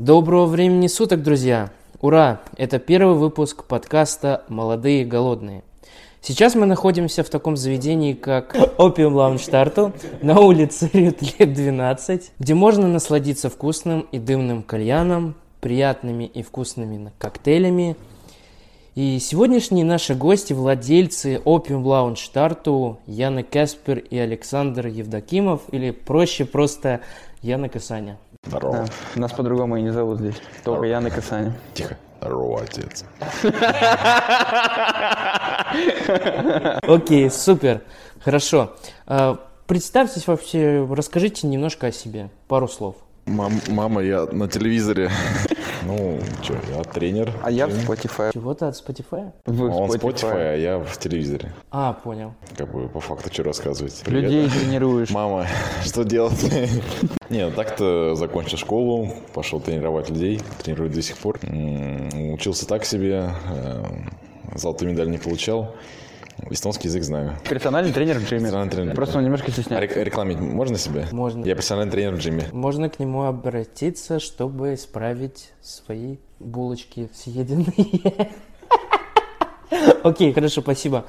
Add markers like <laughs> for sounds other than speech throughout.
Доброго времени суток, друзья! Ура! Это первый выпуск подкаста «Молодые и голодные». Сейчас мы находимся в таком заведении, как Opium Lounge Turtle на улице Рютлет 12, где можно насладиться вкусным и дымным кальяном, приятными и вкусными коктейлями. И сегодняшние наши гости, владельцы Opium Lounge Tartu, Яна Каспер и Александр Евдокимов, или проще просто Яна Касаня. Здорово. Да. Нас по-другому и не зовут здесь. Только Яна Касаня. Тихо. Здорово, отец. Окей, супер. Хорошо. А, Представьтесь вообще, расскажите немножко о себе, пару слов. Мам, мама, я на телевизоре. Ну, что, я тренер. А я в Spotify. Чего-то от Spotify? В Он Spotify, а я в телевизоре. А, понял. Как бы по факту что рассказывать. Привет. Людей тренируешь. Мама, <laughs> что делать? Нет, так-то закончил школу, пошел тренировать людей, тренирую до сих пор. Учился так себе, э, золотую медаль не получал. Эстонский язык знаю. Персональный тренер в джиме. Персональный тренер. Просто он немножко А стесняется. рек- рекламить можно себя? Можно. Я персональный тренер в джиме. Можно к нему обратиться, чтобы исправить свои булочки съеденные. <laughs> Окей, хорошо, спасибо.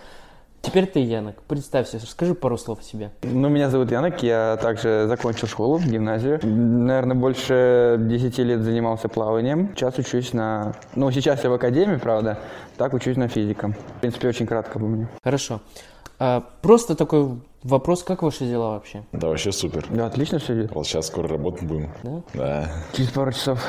Теперь ты, Янок, представься, скажи пару слов о себе. Ну, меня зовут Янок, я также закончил школу, гимназию. Наверное, больше 10 лет занимался плаванием. Сейчас учусь на... Ну, сейчас я в академии, правда. Так учусь на физика. В принципе, очень кратко обо мне. Хорошо. А, просто такой вопрос, как ваши дела вообще? Да, вообще супер. Да, отлично все идет. Вот сейчас скоро работать будем. Да? Да. Через пару часов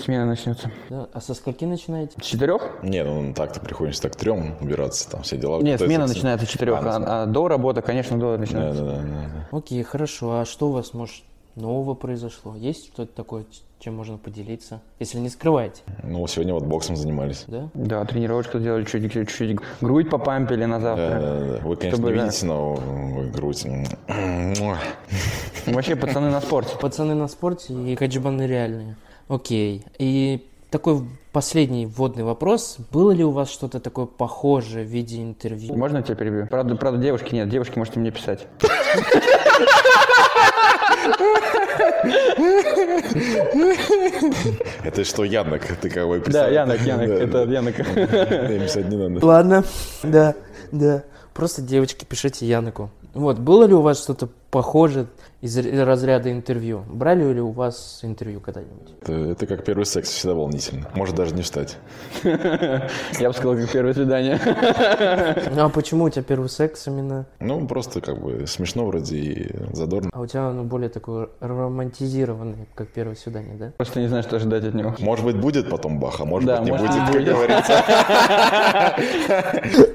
смена начнется. Да? А со скольки начинаете? С четырех? Не, ну так-то приходится так трем убираться, там все дела. Нет, смена начинается с четырех, А, а, а до работы, конечно, до Да, начинается. да, да, да, да. Окей, хорошо. А что у вас, может, нового произошло? Есть что-то такое, чем можно поделиться? Если не скрываете, Ну, сегодня вот боксом занимались. да? Да, тренировочку сделали, чуть, чуть, грудь попампили на Да, завтра. да, да, да. Вы, конечно, Чтобы, не да. видите, но вы грудь. Вообще пацаны на спорте. Пацаны на спорте и каджибаны реальные. Окей. И такой последний вводный вопрос. Было ли у вас что-то такое похожее в виде интервью? Можно я тебя перебью? Правда, правда, девушки нет, девушки можете мне писать. Это что, Янок? Ты кого Да, Янок, Янок, это. Янок. Писать не надо. Ладно. Да, да. Просто, девочки, пишите Яноку. Вот, было ли у вас что-то похожее из разряда интервью? Брали ли у вас интервью когда-нибудь? Это, это как первый секс, всегда волнительно. Может даже не встать. <laughs> Я бы сказал, как первое свидание. <laughs> Ну, а почему у тебя первый секс именно? Ну, просто как бы смешно вроде и задорно. А у тебя оно более такое романтизированное, как первое свидание, да? Просто не знаю, что ожидать от него. Может быть, будет потом бах, а может быть, не будет, как говорится.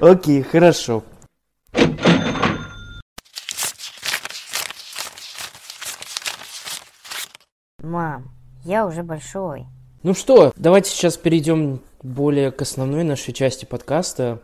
<laughs> Окей, хорошо. Мам, я уже большой. Ну что, давайте сейчас перейдем более к основной нашей части подкаста.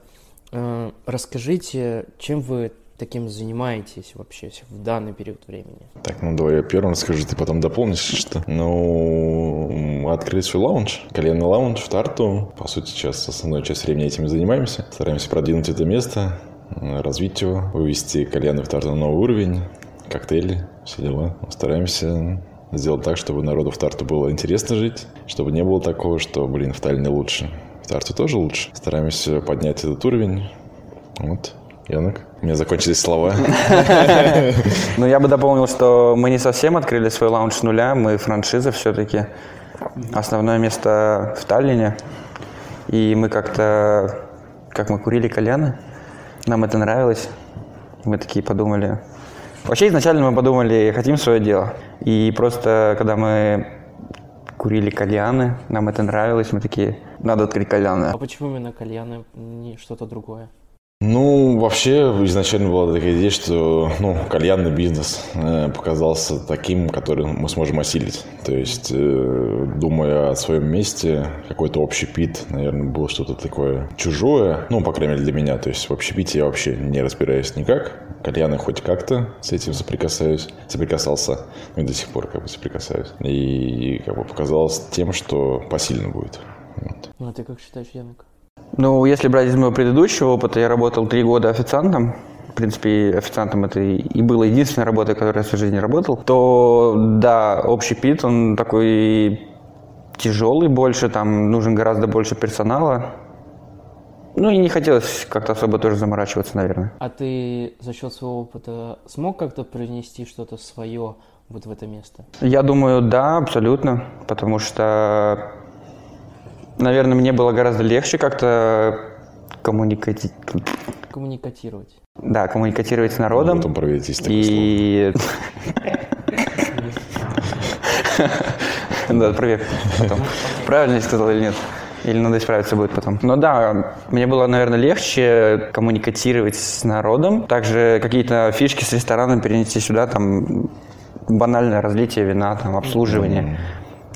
Э, Расскажите, чем вы таким занимаетесь вообще в данный период времени? Так, ну давай я первым скажу, ты потом дополнишь, что. Ну, мы открыли свой лаунж, коленный лаунж в Тарту. По сути, сейчас основную часть времени этим и занимаемся. Стараемся продвинуть это место, развить его, вывести кальяны в Тарту на новый уровень, коктейли, все дела. Стараемся сделать так, чтобы народу в Тарту было интересно жить, чтобы не было такого, что, блин, в Таллине лучше. В Тарту тоже лучше. Стараемся поднять этот уровень. Вот. Янок, у меня закончились слова. <laughs> Но я бы дополнил, что мы не совсем открыли свой лаунж с нуля, мы франшиза все-таки. Основное место в Таллине. И мы как-то, как мы курили кальяны, нам это нравилось. Мы такие подумали. Вообще изначально мы подумали, хотим свое дело. И просто, когда мы курили кальяны, нам это нравилось, мы такие, надо открыть кальяны. А почему именно кальяны, не что-то другое? Ну, вообще, изначально была такая идея, что ну, кальянный бизнес э, показался таким, который мы сможем осилить. То есть, э, думая о своем месте, какой-то общий пит, наверное, было что-то такое чужое. Ну, по крайней мере, для меня. То есть, в общепите я вообще не разбираюсь никак. Кальяны хоть как-то с этим соприкасаюсь, соприкасался, ну и до сих пор как бы соприкасаюсь. И как бы показалось тем, что посильно будет. Вот. Ну, а ты как считаешь, Янок? Ну, если брать из моего предыдущего опыта, я работал три года официантом. В принципе, официантом это и была единственная работа, которой я в своей жизни работал. То, да, общий пит, он такой тяжелый больше, там нужен гораздо больше персонала. Ну и не хотелось как-то особо тоже заморачиваться, наверное. А ты за счет своего опыта смог как-то принести что-то свое вот в это место? Я думаю, да, абсолютно, потому что, наверное, мне было гораздо легче как-то коммуникати... Коммуникатировать. да, коммуникатировать с народом. Потом проверить, И... <laughs> Да, проверь потом. Правильно я сказал или нет? Или надо исправиться будет потом. Но да, мне было, наверное, легче коммуникатировать с народом. Также какие-то фишки с рестораном перенести сюда, там банальное разлитие вина, там обслуживание.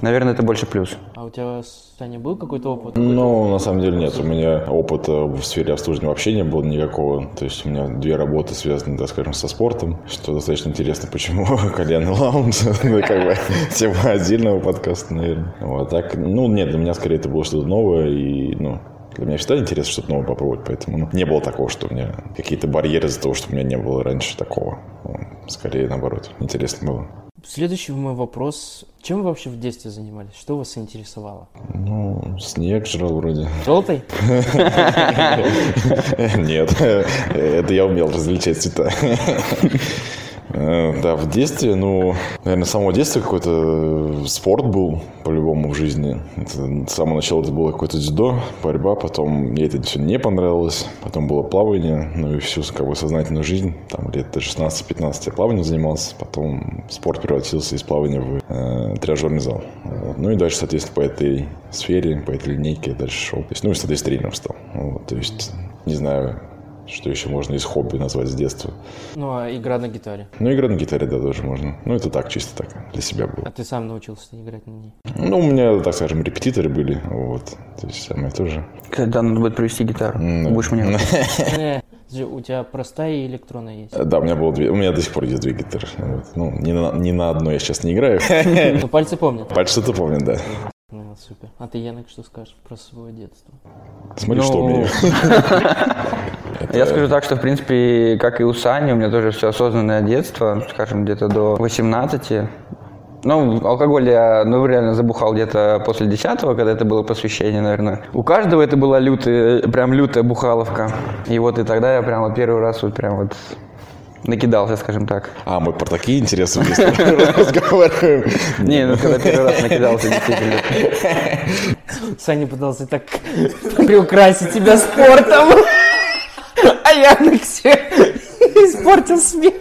Наверное, это больше плюс. А у тебя, Саня, был какой-то опыт? Ну, на самом деле нет. У меня опыта в сфере обслуживания вообще не было никакого. То есть у меня две работы связаны, так скажем, со спортом, что достаточно интересно, почему <laughs> кальянный лаунж. Это <laughs> как бы <laughs> тема отдельного подкаста, наверное. Вот так, ну, нет, для меня скорее это было что-то новое, и, ну, для меня всегда интересно что-то новое попробовать, поэтому ну, не было такого, что у меня какие-то барьеры из-за того, что у меня не было раньше такого. Скорее, наоборот, интересно было. Следующий мой вопрос. Чем вы вообще в детстве занимались? Что вас интересовало? Ну, снег жрал вроде. Желтый? <laughs> Нет, <laughs> это я умел различать цвета. Э, Да, в детстве, ну, наверное, самого детства какой-то спорт был по-любому в жизни. Это, с самого начала это было какое-то дзюдо, борьба, потом мне это все не понравилось, потом было плавание, ну и всю как бы сознательную жизнь, там лет до 16-15 я плаванием занимался, потом спорт превратился из плавания в э, тренажерный зал. Ну и дальше, соответственно, по этой сфере, по этой линейке дальше шел. То есть, ну и, соответственно, тренером стал. Вот, то есть, не знаю, что еще можно из хобби назвать с детства. Ну, а игра на гитаре? Ну, игра на гитаре, да, тоже можно. Ну, это так, чисто так, для себя было. А ты сам научился играть на ней? Ну, у меня, так скажем, репетиторы были, вот. То есть, самое тоже. Когда надо будет привезти гитару, Ну, будешь мне... У тебя простая и электронная есть? Да, у меня было две, у меня до сих пор есть две гитары. Вот. Ну, ни на, ни на одной я сейчас не играю. Ну, пальцы помнят. Пальцы что-то помню, да. Ну, супер. А ты, Янок, что скажешь про свое детство? Смотри, Ну, что умею. <laughs> Я скажу так, что, в принципе, как и у Сани, у меня тоже все осознанное детство, скажем, где-то до 18. Ну, алкоголь я, ну, реально забухал где-то после 10 когда это было посвящение, наверное. У каждого это была лютая, прям лютая бухаловка. И вот и тогда я прям вот первый раз вот прям вот накидался, скажем так. А, мы про такие интересы <laughs> разговариваем. Не, ну когда первый раз накидался, <laughs> действительно. Саня пытался так приукрасить тебя спортом. <laughs> А Янок все испортил смех.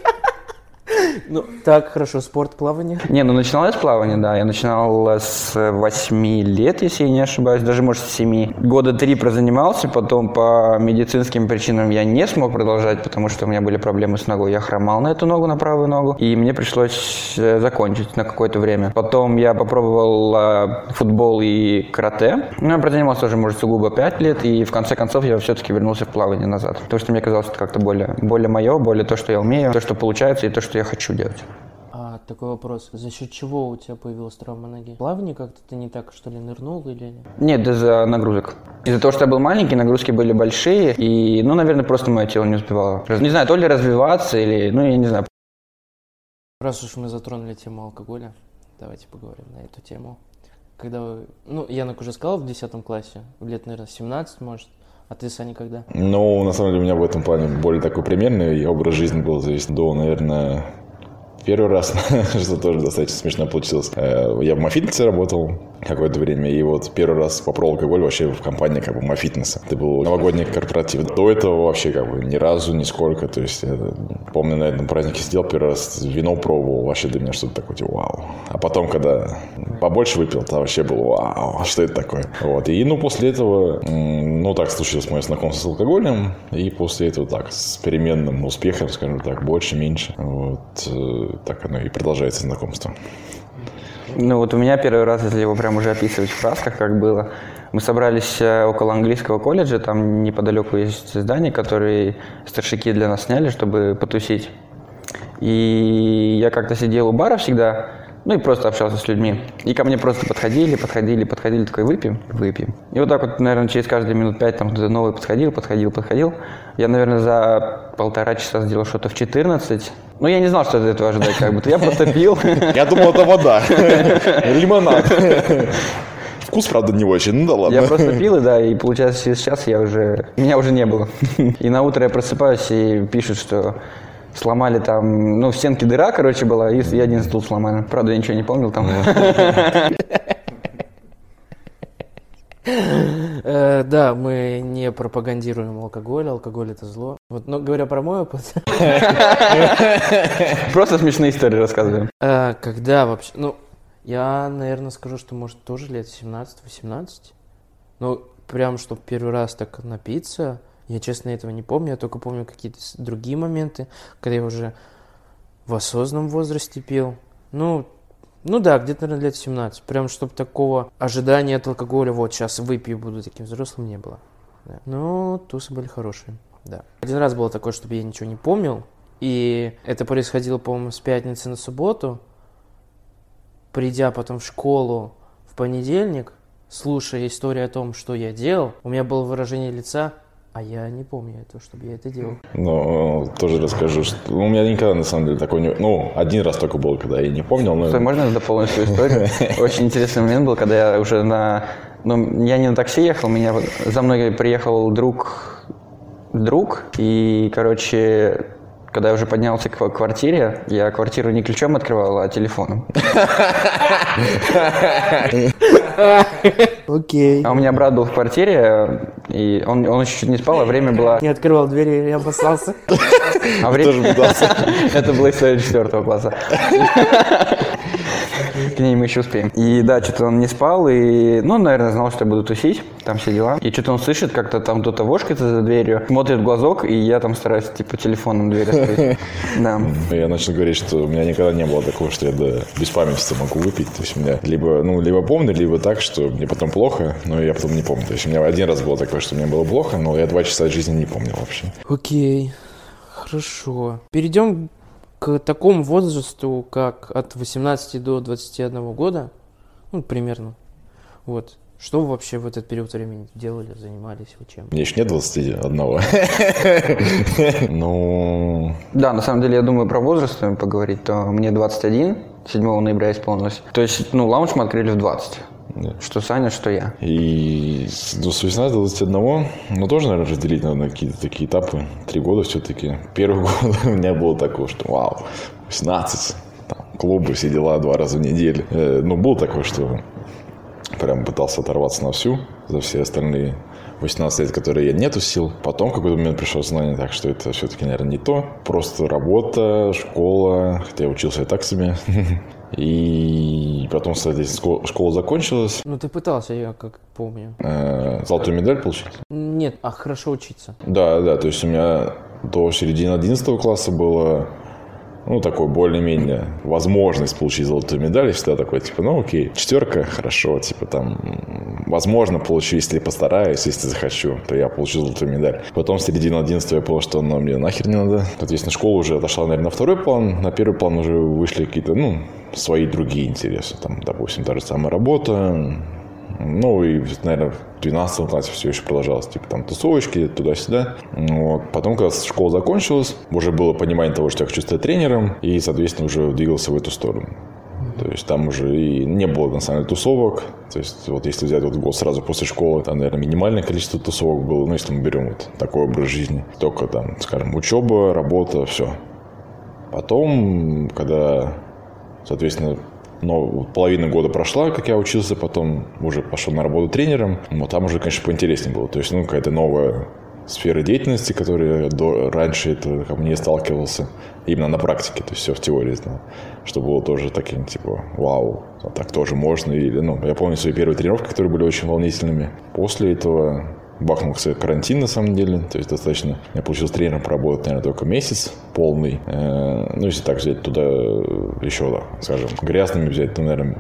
Ну, так, хорошо, спорт, плавание. Не, ну начинал я с плавания, да. Я начинал с 8 лет, если я не ошибаюсь, даже, может, с 7. Года три прозанимался, потом по медицинским причинам я не смог продолжать, потому что у меня были проблемы с ногой. Я хромал на эту ногу, на правую ногу, и мне пришлось э, закончить на какое-то время. Потом я попробовал э, футбол и карате. Ну, я прозанимался тоже, может, сугубо 5 лет, и в конце концов я все-таки вернулся в плавание назад. Потому что мне казалось, это как-то более, более мое, более то, что я умею, то, что получается, и то, что я хочу делать. А, такой вопрос. За счет чего у тебя появилась травма ноги? Плавание как-то ты не так, что ли, нырнул или... Нет, из-за нагрузок. Из-за того, что я был маленький, нагрузки были большие, и, ну, наверное, просто мое тело не успевало. Не знаю, то ли развиваться, или, ну, я не знаю. Раз уж мы затронули тему алкоголя, давайте поговорим на эту тему. Когда вы... Ну, Янок уже сказал в 10 классе, лет, наверное, 17, может. А ты, Саня, когда? Ну, на самом деле, у меня в этом плане более такой примерный образ жизни был. То есть до, наверное, первый раз, <laughs> что тоже достаточно смешно получилось. Э, Я в Мафитнесе работал какое-то время, и вот первый раз попробовал алкоголь вообще в компании как бы Мафитнеса. Это был новогодний корпоратив. До этого вообще как бы ни разу, нисколько. То есть, это, помню, на этом празднике сидел первый раз, вино пробовал, вообще для меня что-то такое, типа, вау. А потом, когда побольше выпил, то вообще было, вау, <laughs> что это такое? Вот. И, ну, после этого, ну, так случилось мое знакомство с алкоголем, и после этого так, с переменным успехом, скажем так, больше-меньше. Вот. Так оно и продолжается знакомство. Ну, вот у меня первый раз, если его прям уже описывать в красках, как было, мы собрались э, около английского колледжа, там неподалеку есть здание, которое старшики для нас сняли, чтобы потусить. И я как-то сидел у бара всегда, ну и просто общался с людьми. И ко мне просто подходили, подходили, подходили, такой, выпьем, выпьем. И вот так вот, наверное, через каждые минут пять там кто-то новый подходил, подходил, подходил. Я, наверное, за полтора часа сделал что-то в 14. Ну, я не знал, что от этого ожидать, как будто. Я просто пил. Я думал, это вода. <laughs> Лимонад. вкус, правда, не очень. Ну да ладно. Я просто пил, и да, и получается через час я уже... Меня уже не было. И на утро я просыпаюсь, и пишут, что сломали там... Ну, в стенке дыра, короче, была, и и один стул сломали. Правда, я ничего не помнил там. Э, Да, мы не пропагандируем алкоголь, алкоголь это зло. Вот, но говоря про мой опыт, <laughs> Просто смешные истории рассказываем. э, когда вообще, ну, я, наверное, скажу, что, может, тоже лет 17-18. Ну, прям, чтобы первый раз так напиться, я, честно, этого не помню. Я только помню какие-то другие моменты, когда я уже в осознанном возрасте пил. Ну, ну да, где-то, наверное, лет 17. Прям, чтобы такого ожидания от алкоголя, вот, сейчас выпью, буду таким взрослым, не было. Да. Но тусы были хорошие, да. Один раз было такое, чтобы я ничего не помнил. И это происходило, по-моему, с пятницы на субботу. Придя потом в школу в понедельник, слушая историю о том, что я делал, у меня было выражение лица, а я не помню этого, чтобы я это делал. Ну, тоже расскажу, что ну, у меня никогда, на самом деле, такой не... Ну, один раз только был, когда я не помнил, но... Стой, можно я дополню свою историю? <laughs> Очень интересный момент был, когда я уже на... Ну, я не на такси ехал, меня за мной приехал друг, друг, и, короче, когда я уже поднялся к квартире, я квартиру не ключом открывал, а телефоном. <laughs> <laughs> Окей. А у меня брат был в квартире, и он, он еще чуть не спал, а время было... Не открывал двери, я обоссался. А вре- Тоже пытался. <laughs> Это была история четвертого класса. К ней мы еще успеем. И да, что-то он не спал, и, ну, наверное, знал, что я буду тусить, там все дела. И что-то он слышит, как-то там кто-то вошкается за дверью, смотрит в глазок, и я там стараюсь, типа, телефоном дверь открыть. <laughs> Да. Я начал говорить, что у меня никогда не было такого, что я до беспамятства могу выпить. То есть у меня либо, ну, либо помню, либо так, что мне потом плохо, но я потом не помню. То есть у меня один раз было такое, что мне было плохо, но я два часа от жизни не помнил вообще. Окей, хорошо. Перейдем к такому возрасту, как от 18 до 21 года, ну, примерно. Вот. Что вы вообще в этот период времени делали, занимались, вы чем? Мне еще нет 21. <laughs> Ну, Да, на самом деле, я думаю, про возраст поговорить, то мне 21, 7 ноября исполнилось. То есть, ну, лаунж мы открыли в 20. Да. Что Саня, что я. и с 18 до 21, ну, тоже, наверное, разделить надо на какие-то такие этапы. Три года все-таки. Первый <laughs> год у меня было такое, что вау, 18, там, клубы, все дела два раза в неделю. Э, ну, было такое, что прям пытался оторваться на всю за все остальные 18 лет, которые я не тусил. Потом в какой-то момент пришло знание, так что это все-таки, наверное, не то. Просто работа, школа, хотя я учился и так себе. <laughs> И потом, соответственно, школа, закончилась. Ну, ты пытался, я как помню. Э, Золотую медаль получил? Нет, а хорошо учиться. Да, да, то есть у меня до середины 11 класса было ну, такой более-менее возможность получить золотую медаль. И всегда такой, типа, ну, окей, четверка, хорошо, типа, там, возможно, получу, если постараюсь, если захочу, то я получу золотую медаль. Потом в середине 11 я понял, что оно мне нахер не надо. Соответственно, школа уже отошла, наверное, на второй план. На первый план уже вышли какие-то, ну, свои другие интересы. Там, допустим, та же самая работа, ну и, наверное, в 12 классе все еще продолжалось, типа там тусовочки, туда-сюда. Вот. Потом, когда школа закончилась, уже было понимание того, что я хочу стать тренером, и, соответственно, уже двигался в эту сторону. То есть там уже и не было, на самом деле, тусовок. То есть вот если взять вот год сразу после школы, там, наверное, минимальное количество тусовок было, ну, если мы берем вот такой образ жизни. Только там, скажем, учеба, работа, все. Потом, когда, соответственно, но половина года прошла, как я учился, потом уже пошел на работу тренером. Вот там уже, конечно, поинтереснее было. То есть, ну, какая-то новая сфера деятельности, которая до, раньше это ко мне сталкивался именно на практике, то есть все в теории знал, что было тоже таким, типа, вау, а так тоже можно, или, ну, я помню свои первые тренировки, которые были очень волнительными. После этого бахнулся карантин, на самом деле, то есть достаточно, я получился тренером поработать, наверное, только месяц полный, Э, ну, если так взять туда еще, да, скажем, грязными взять, то, наверное,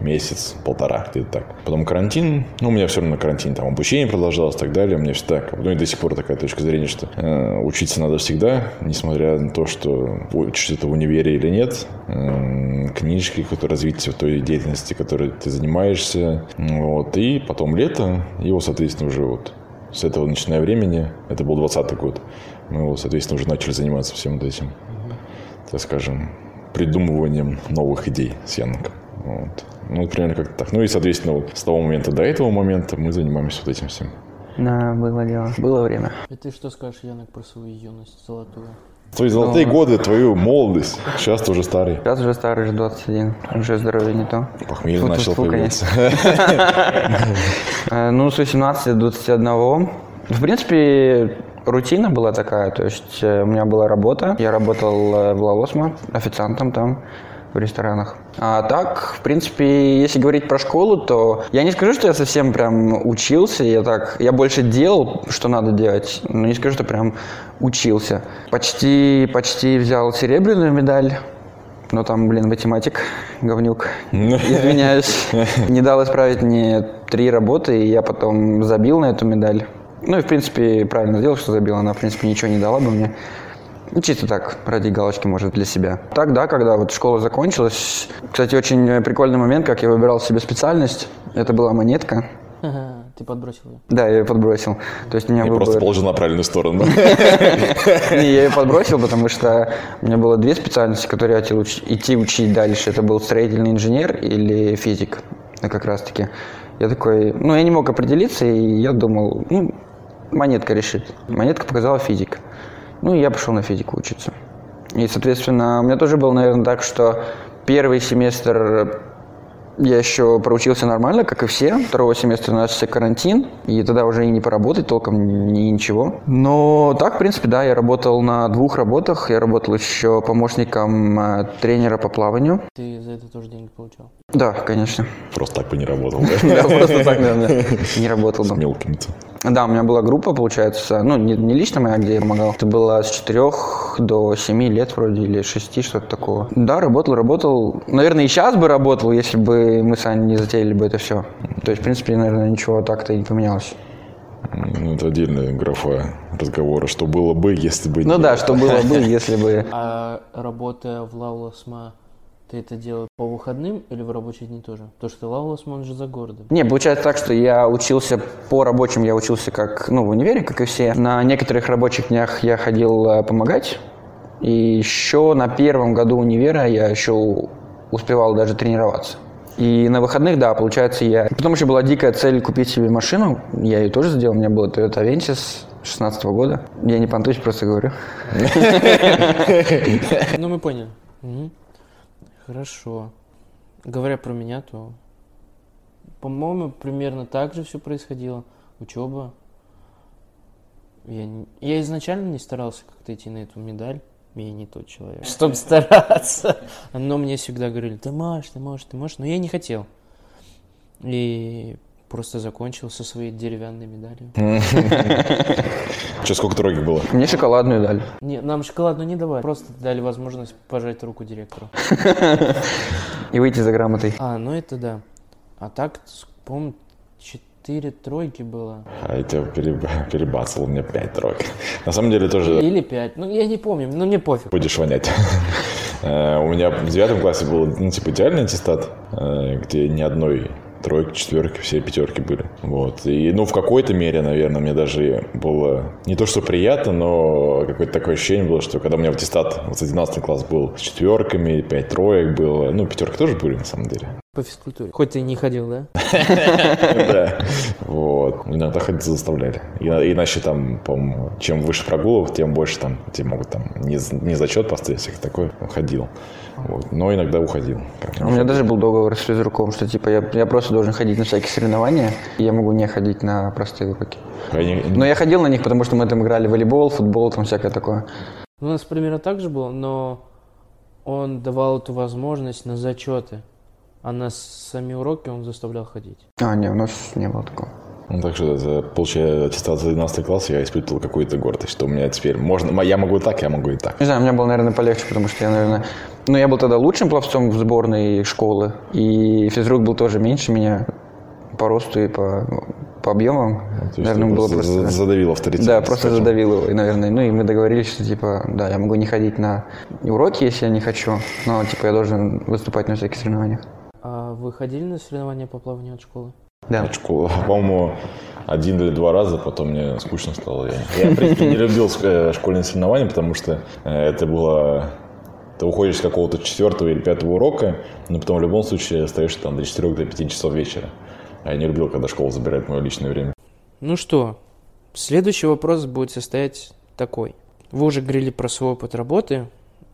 месяц, полтора, где-то так. Потом карантин, ну, у меня все равно карантин, там обучение продолжалось и так далее, у меня всегда, как бы, ну, и до сих пор такая точка зрения, что э, учиться надо всегда, несмотря на то, что учишься это в универе или нет, Э, книжки, какое-то развитие той деятельности, которой ты занимаешься, вот, и потом лето, и вот, соответственно, уже вот с этого начиная времени, это был 20 год, мы, вот, соответственно, уже начали заниматься всем вот этим, так скажем, придумыванием новых идей с Яноком. Вот. Ну, примерно как-то так. Ну и, соответственно, вот с того момента до этого момента мы занимаемся вот этим всем. Да, было дело. Было время. И ты что скажешь, Янок, про свою юность золотую? Твои золотые годы, твою молодость. Сейчас ты уже старый. Сейчас уже старый, уже 21. Уже здоровье не то. Похмелье Фу, начал фу, появляться. Э, Ну, с 18 до 21. В принципе, рутина была такая. То есть э, у меня была работа. Я работал э, в Лаосмо официантом там в ресторанах. А так, в принципе, если говорить про школу, то я не скажу, что я совсем прям учился. Я так, я больше делал, что надо делать, но не скажу, что прям учился. Почти, почти взял серебряную медаль. Но там, блин, математик, говнюк. <laughs> Извиняюсь. Не дал исправить мне три работы, и я потом забил на эту медаль. Ну и, в принципе, правильно сделал, что забил. Она, в принципе, ничего не дала бы мне. Ну, чисто так, ради галочки, может, для себя. Так, да, когда вот школа закончилась. Кстати, очень прикольный момент, как я выбирал себе специальность. Это была монетка. Ага, Ты подбросил ее. Да, я ее подбросил. То есть у меня Я выбор... просто положил на правильную сторону. <laughs> Не, я ее подбросил, потому что у меня было две специальности, которые я хотел идти учить дальше. Это был строительный инженер или физик, ну, как раз таки. Я такой, ну, я не мог определиться, и я думал, ну, монетка решит. Монетка показала физик. Ну, и я пошел на физику учиться. И, соответственно, у меня тоже было, наверное, так, что первый семестр я еще проучился нормально, как и все. Второго семестра начался карантин, и тогда уже и не поработать толком, ни ничего. Но так, в принципе, да, я работал на двух работах. Я работал еще помощником э, тренера по плаванию. Ты за это тоже деньги получал? Да, конечно. Просто так бы не работал, <laughs> да? Да, просто так, наверное, не работал бы. Мелким-то. Да, у меня была группа, получается, ну, не, не лично моя, где я помогал. Это было с 4 до 7 лет вроде, или 6, что-то такого. Да, работал, работал. Наверное, и сейчас бы работал, если бы мы с Аней не затеяли бы это все. То есть, в принципе, наверное, ничего так-то и не поменялось. Ну, это отдельная графа разговора, что было бы, если бы... Ну не да, что было бы, если бы... А работая в Лауласма, ты это делал по выходным или в рабочие дни тоже? То, что Лауласма, он же за городом. Не, получается так, что я учился по рабочим, я учился как, ну, в универе, как и все. На некоторых рабочих днях я ходил э, помогать. И еще на первом году универа я еще успевал даже тренироваться. И на выходных, да, получается, я... Потом еще была дикая цель купить себе машину. Я ее тоже сделал. У меня была Toyota Avensis 16 года. Я не понтуюсь, просто говорю. Ну, мы поняли. Хорошо. Говоря про меня, то, по-моему, примерно так же все происходило. Учеба. Я, не- я изначально не старался как-то идти на эту медаль. Я не тот человек. Чтобы стараться. Но мне всегда говорили, ты можешь, ты можешь, ты можешь. Но я не хотел. И просто закончил со своей деревянной медалью. <laughs> Че, сколько тройки было? Мне шоколадную дали. Не, нам шоколадную не давали. Просто дали возможность пожать руку директору. <laughs> И выйти за грамотой. А, ну это да. А так, по-моему, четыре тройки было. А я тебя переб- перебацал, у меня пять троек. На самом деле тоже Или пять. Ну, я не помню, но мне пофиг. будешь вонять. <laughs> Э, У меня в девятом классе был, ну, типа, идеальный аттестат, э, где ни одной тройки, четверки, все пятерки были. Вот. И, ну, в какой-то мере, наверное, мне даже было не то, что приятно, но какое-то такое ощущение было, что когда у меня в аттестат, вот 11 класс был с четверками, пять троек было, ну, пятерки тоже были, на самом деле. По физкультуре. Хоть ты и не ходил, да? <laughs> Да. Вот. Иногда ходить заставляли. Иначе там, по-моему, чем выше прогулок, тем больше там тебе могут там не зачет поставить, всякое такое. Ходил. Вот. Но иногда уходил. У меня даже был договор с физруком, что типа я, я просто должен ходить на всякие соревнования, и я могу не ходить на простые уроки. Они- Но я ходил на них, потому что мы там играли в волейбол, футбол, там всякое такое. У нас примерно так же было, но он давал эту возможность на зачеты. А на сами уроки он заставлял ходить. А, не, у нас не было такого. Ну, так что, за- получая аттестат за 12 класс, я испытывал какую-то гордость, что у меня теперь можно, я могу и так, я могу и так. Не знаю, у меня было, наверное, полегче, потому что я, наверное... Ну, я был тогда лучшим пловцом в сборной школы, и физрук был тоже меньше меня по росту и по, по объемам. То есть наверное, ты было просто просто... задавил авторитет. Да, просто скажем. задавил его, и, наверное. Ну, и мы договорились, что, типа, да, я могу не ходить на уроки, если я не хочу, но, типа, я должен выступать на всяких соревнованиях. А вы ходили на соревнования по плаванию от школы? Да. От школы. <laughs> По-моему, один или два раза, потом мне скучно стало. Я, я, в принципе, не любил э, школьные соревнования, потому что э, это было Ты уходишь с какого-то четвертого или пятого урока, но потом в любом случае остаешься там до 4 до 5 часов вечера. А я не любил, когда школа забирает мое личное время. Ну что, следующий вопрос будет состоять такой. Вы уже говорили про свой опыт работы,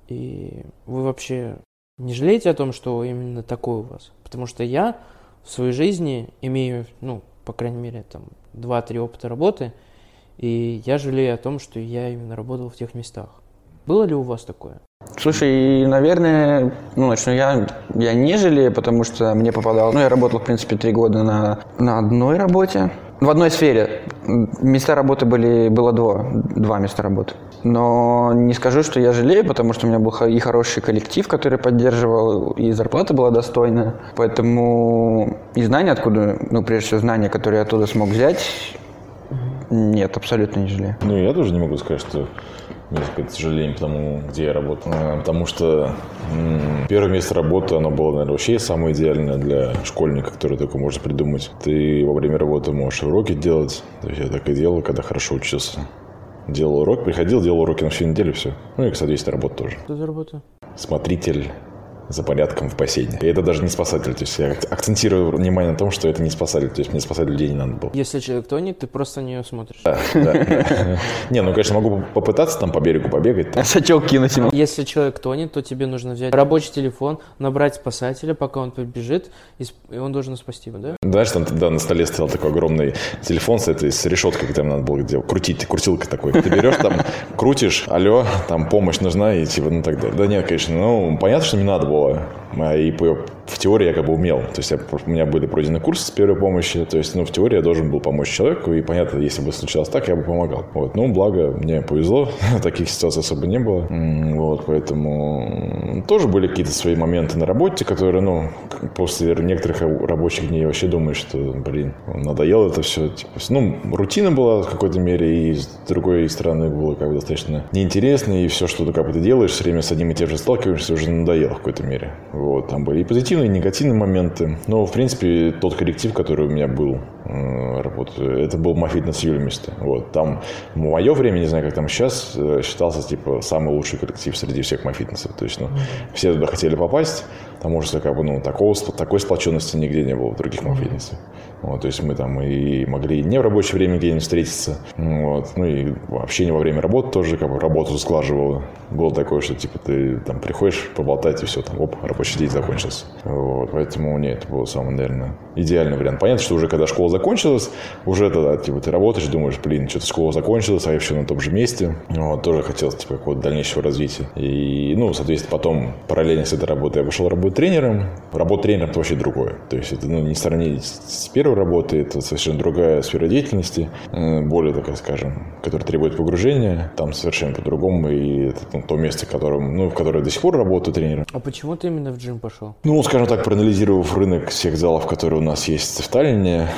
и вы вообще не жалеете о том, что именно такой у вас? Потому что я в своей жизни имею, ну, по крайней мере, там, 2-3 опыта работы, и я жалею о том, что я именно работал в тех местах. Было ли у вас такое? Слушай, наверное, ну, начну я, я не жалею, потому что мне попадал, ну, я работал, в принципе, три года на, на одной работе, в одной сфере. Места работы были, было два, два места работы. Но не скажу, что я жалею, потому что у меня был и хороший коллектив, который поддерживал, и зарплата была достойная. Поэтому и знания откуда, ну, прежде всего, знания, которые я оттуда смог взять, нет, абсолютно не жалею. Ну, я тоже не могу сказать, что несколько сожаление потому, где я работал. Потому что первое место работы, оно было, наверное, вообще самое идеальное для школьника, который только может придумать. Ты во время работы можешь уроки делать. То есть я так и делал, когда хорошо учился. Делал урок, приходил, делал уроки на всю неделю, все. Ну и, кстати, есть работа тоже. Что за работа? Смотритель за порядком в бассейне. И это даже не спасатель. То есть я акцентирую внимание на том, что это не спасатель. То есть мне спасать людей не надо было. Если человек тонет, ты просто на нее смотришь. Да, да. <laughs> Не, ну, конечно, могу попытаться там по берегу побегать. <laughs> Сачок кинуть ему. Если человек тонет, то тебе нужно взять рабочий телефон, набрать спасателя, пока он побежит, и он должен спасти его, да? Знаешь, там да, на столе стоял такой огромный телефон с этой с решеткой, там надо было где крутить, крутилка такой. Ты берешь там, крутишь, алло, там помощь нужна, и типа, ну так далее. Да нет, конечно, ну, понятно, что не надо было. А, И по- в теории я как бы умел. То есть я, у меня были пройдены курсы первой помощи. То есть, ну, в теории я должен был помочь человеку. И понятно, если бы случилось так, я бы помогал. Вот. Ну, благо, мне повезло. <laughs> Таких ситуаций особо не было. Вот, поэтому тоже были какие-то свои моменты на работе, которые, ну, после некоторых рабочих дней вообще думаешь, что, блин, надоело это все. Типа, ну, рутина была в какой-то мере, и с другой стороны было как бы достаточно неинтересно, и все, что ты как бы ты делаешь, все время с одним и тем же сталкиваешься, уже надоело в какой-то мере. Вот, там были и позитивные, и негативные моменты. Но, в принципе, тот коллектив, который у меня был, э, работы, это был Мафитнес Юльмисты. Вот, там в мое время, не знаю, как там сейчас, э, считался, типа, самый лучший коллектив среди всех Мафитнесов. То есть, ну, все туда хотели попасть, потому что, как бы, ну, такого, такой сплоченности нигде не было в других Мафитнесах. Вот, то есть мы там и могли не в рабочее время где-нибудь встретиться. Вот, ну и общение во время работы тоже как бы работу складывало. Было такое, что типа ты там приходишь поболтать и все, там оп, рабочий день закончился. Вот, поэтому нет, это был самый, наверное, идеальный вариант. Понятно, что уже когда школа закончилась, уже тогда типа ты работаешь, думаешь, блин, что-то школа закончилась, а я все на том же месте. Вот, тоже хотелось типа какого-то дальнейшего развития. И, ну, соответственно, потом параллельно с этой работой я пошел работать тренером. Работа тренером это вообще другое. То есть это ну, не сравнить с первой работой, это совершенно другая сфера деятельности, э, более такая, скажем, которая требует погружения. Там совершенно по-другому. И это ну, то место, в котором, ну, в котором я до сих пор работаю тренером. А почему ты именно в джим пошел? Ну, скажем так, проанализировав рынок всех залов, которые у нас есть в Таллине,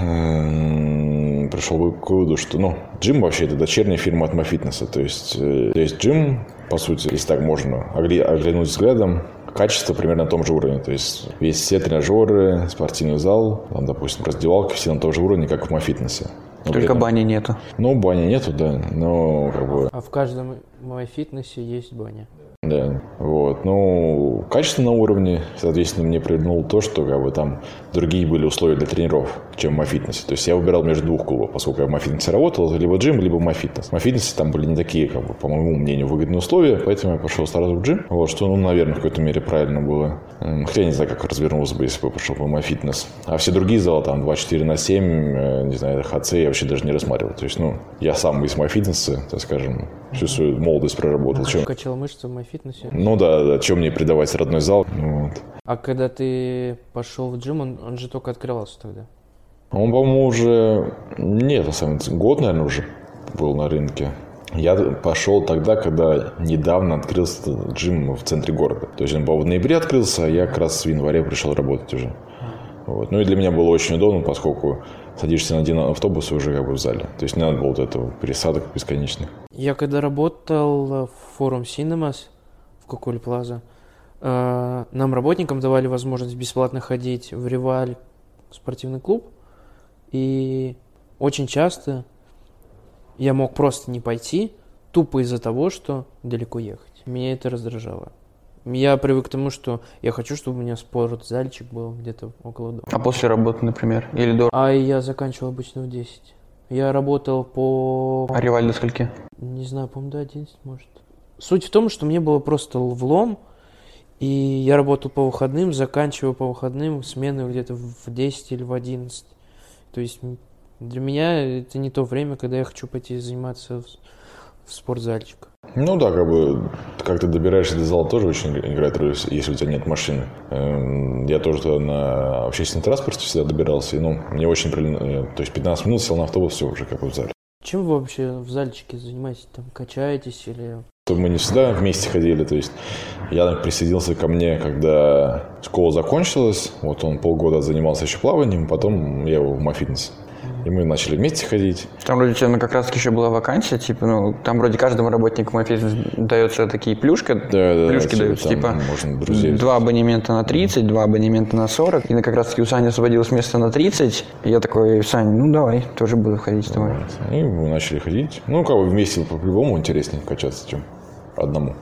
эм, пришел бы к выводу, что, ну, джим вообще это дочерняя фирма от Мафитнеса. То есть, э, есть джим, по сути, если так можно огли- оглянуть взглядом, качество примерно на том же уровне. То есть весь все тренажеры, спортивный зал, там, допустим, раздевалка, все на том же уровне, как в Мафитнесе. Но Только этом- бани нету. Ну, бани нету, да, но как бы А в каждом фитнесе есть баня. Да, вот. Ну, качество на уровне, соответственно, мне привернуло то, что как бы там другие были условия для тренеров, чем в Мафитнесе. То есть я выбирал между двух клубов, поскольку я в Мафитнесе работал, либо джим, либо Мафитнес. В Мафитнесе там были не такие, как бы, по моему мнению, выгодные условия, поэтому я пошел сразу в джим. Вот, что, ну, наверное, в какой-то мере правильно было. Хотя я не знаю, как развернулся бы, если бы пошел в Мафитнес. А все другие залы, там, 24 на 7, э, не знаю, ХЦ я вообще даже не рассматривал. То есть, ну, я сам из Мафитнеса, так скажем, всю свою молодость проработал. Чё- Качал мышцы в фитнесе. ну да, да, чем мне придавать родной зал? Вот. А когда ты пошел в джим, он, он же только открывался тогда. Он, по-моему, уже... Нет, на самом деле, год, наверное, уже был на рынке. Я пошел тогда, когда недавно открылся джим в центре города. То есть он, по в ноябре открылся, а я как раз в январе пришел работать уже. Вот. Ну и для меня было очень удобно, поскольку садишься на один автобус и уже как бы в зале. То есть не надо было вот этого пересадок бесконечных. Я когда работал в форум Cinemas в Коколь Плаза, э, нам, работникам, давали возможность бесплатно ходить в Реваль спортивный клуб. И очень часто я мог просто не пойти, тупо из-за того, что далеко ехать. Меня это раздражало. Я привык к тому, что я хочу, чтобы у меня спортзальчик был где-то около дома. А после работы, например? Или до... А я заканчивал обычно в 10. Я работал по... А реваль до скольки? Не знаю, по-моему, до 11, может. Суть в том, что мне было просто влом, и я работал по выходным, заканчивал по выходным смены где-то в 10 или в 11. То есть для меня это не то время, когда я хочу пойти заниматься в, спортзальчик. Ну да, как бы, как ты добираешься до зала тоже очень играет роль, если у тебя нет машины. Эм, Я тоже туда на общественном транспорте всегда добирался, и, ну, мне очень, э, то есть 15 минут сел на автобус, все уже как бы в зале. Чем вы вообще в зальчике занимаетесь? Там качаетесь или... То Мы не всегда вместе ходили, то есть Янок присоединился ко мне, когда школа закончилась, вот он полгода занимался еще плаванием, потом я его в Мафитнес. И мы начали вместе ходить. Там вроде ну, как раз еще была вакансия, типа, ну, там вроде каждому работнику Мафиз дается такие плюшка, Да, да, плюшки типа, даются, там типа, можно друзей два абонемента на 30, два абонемента на 40, и как раз таки у Сани освободилось место на 30, и я такой, Сань, ну давай, тоже буду ходить с тобой. И мы начали ходить. Ну, как бы вместе по-любому интереснее качаться, чем одному.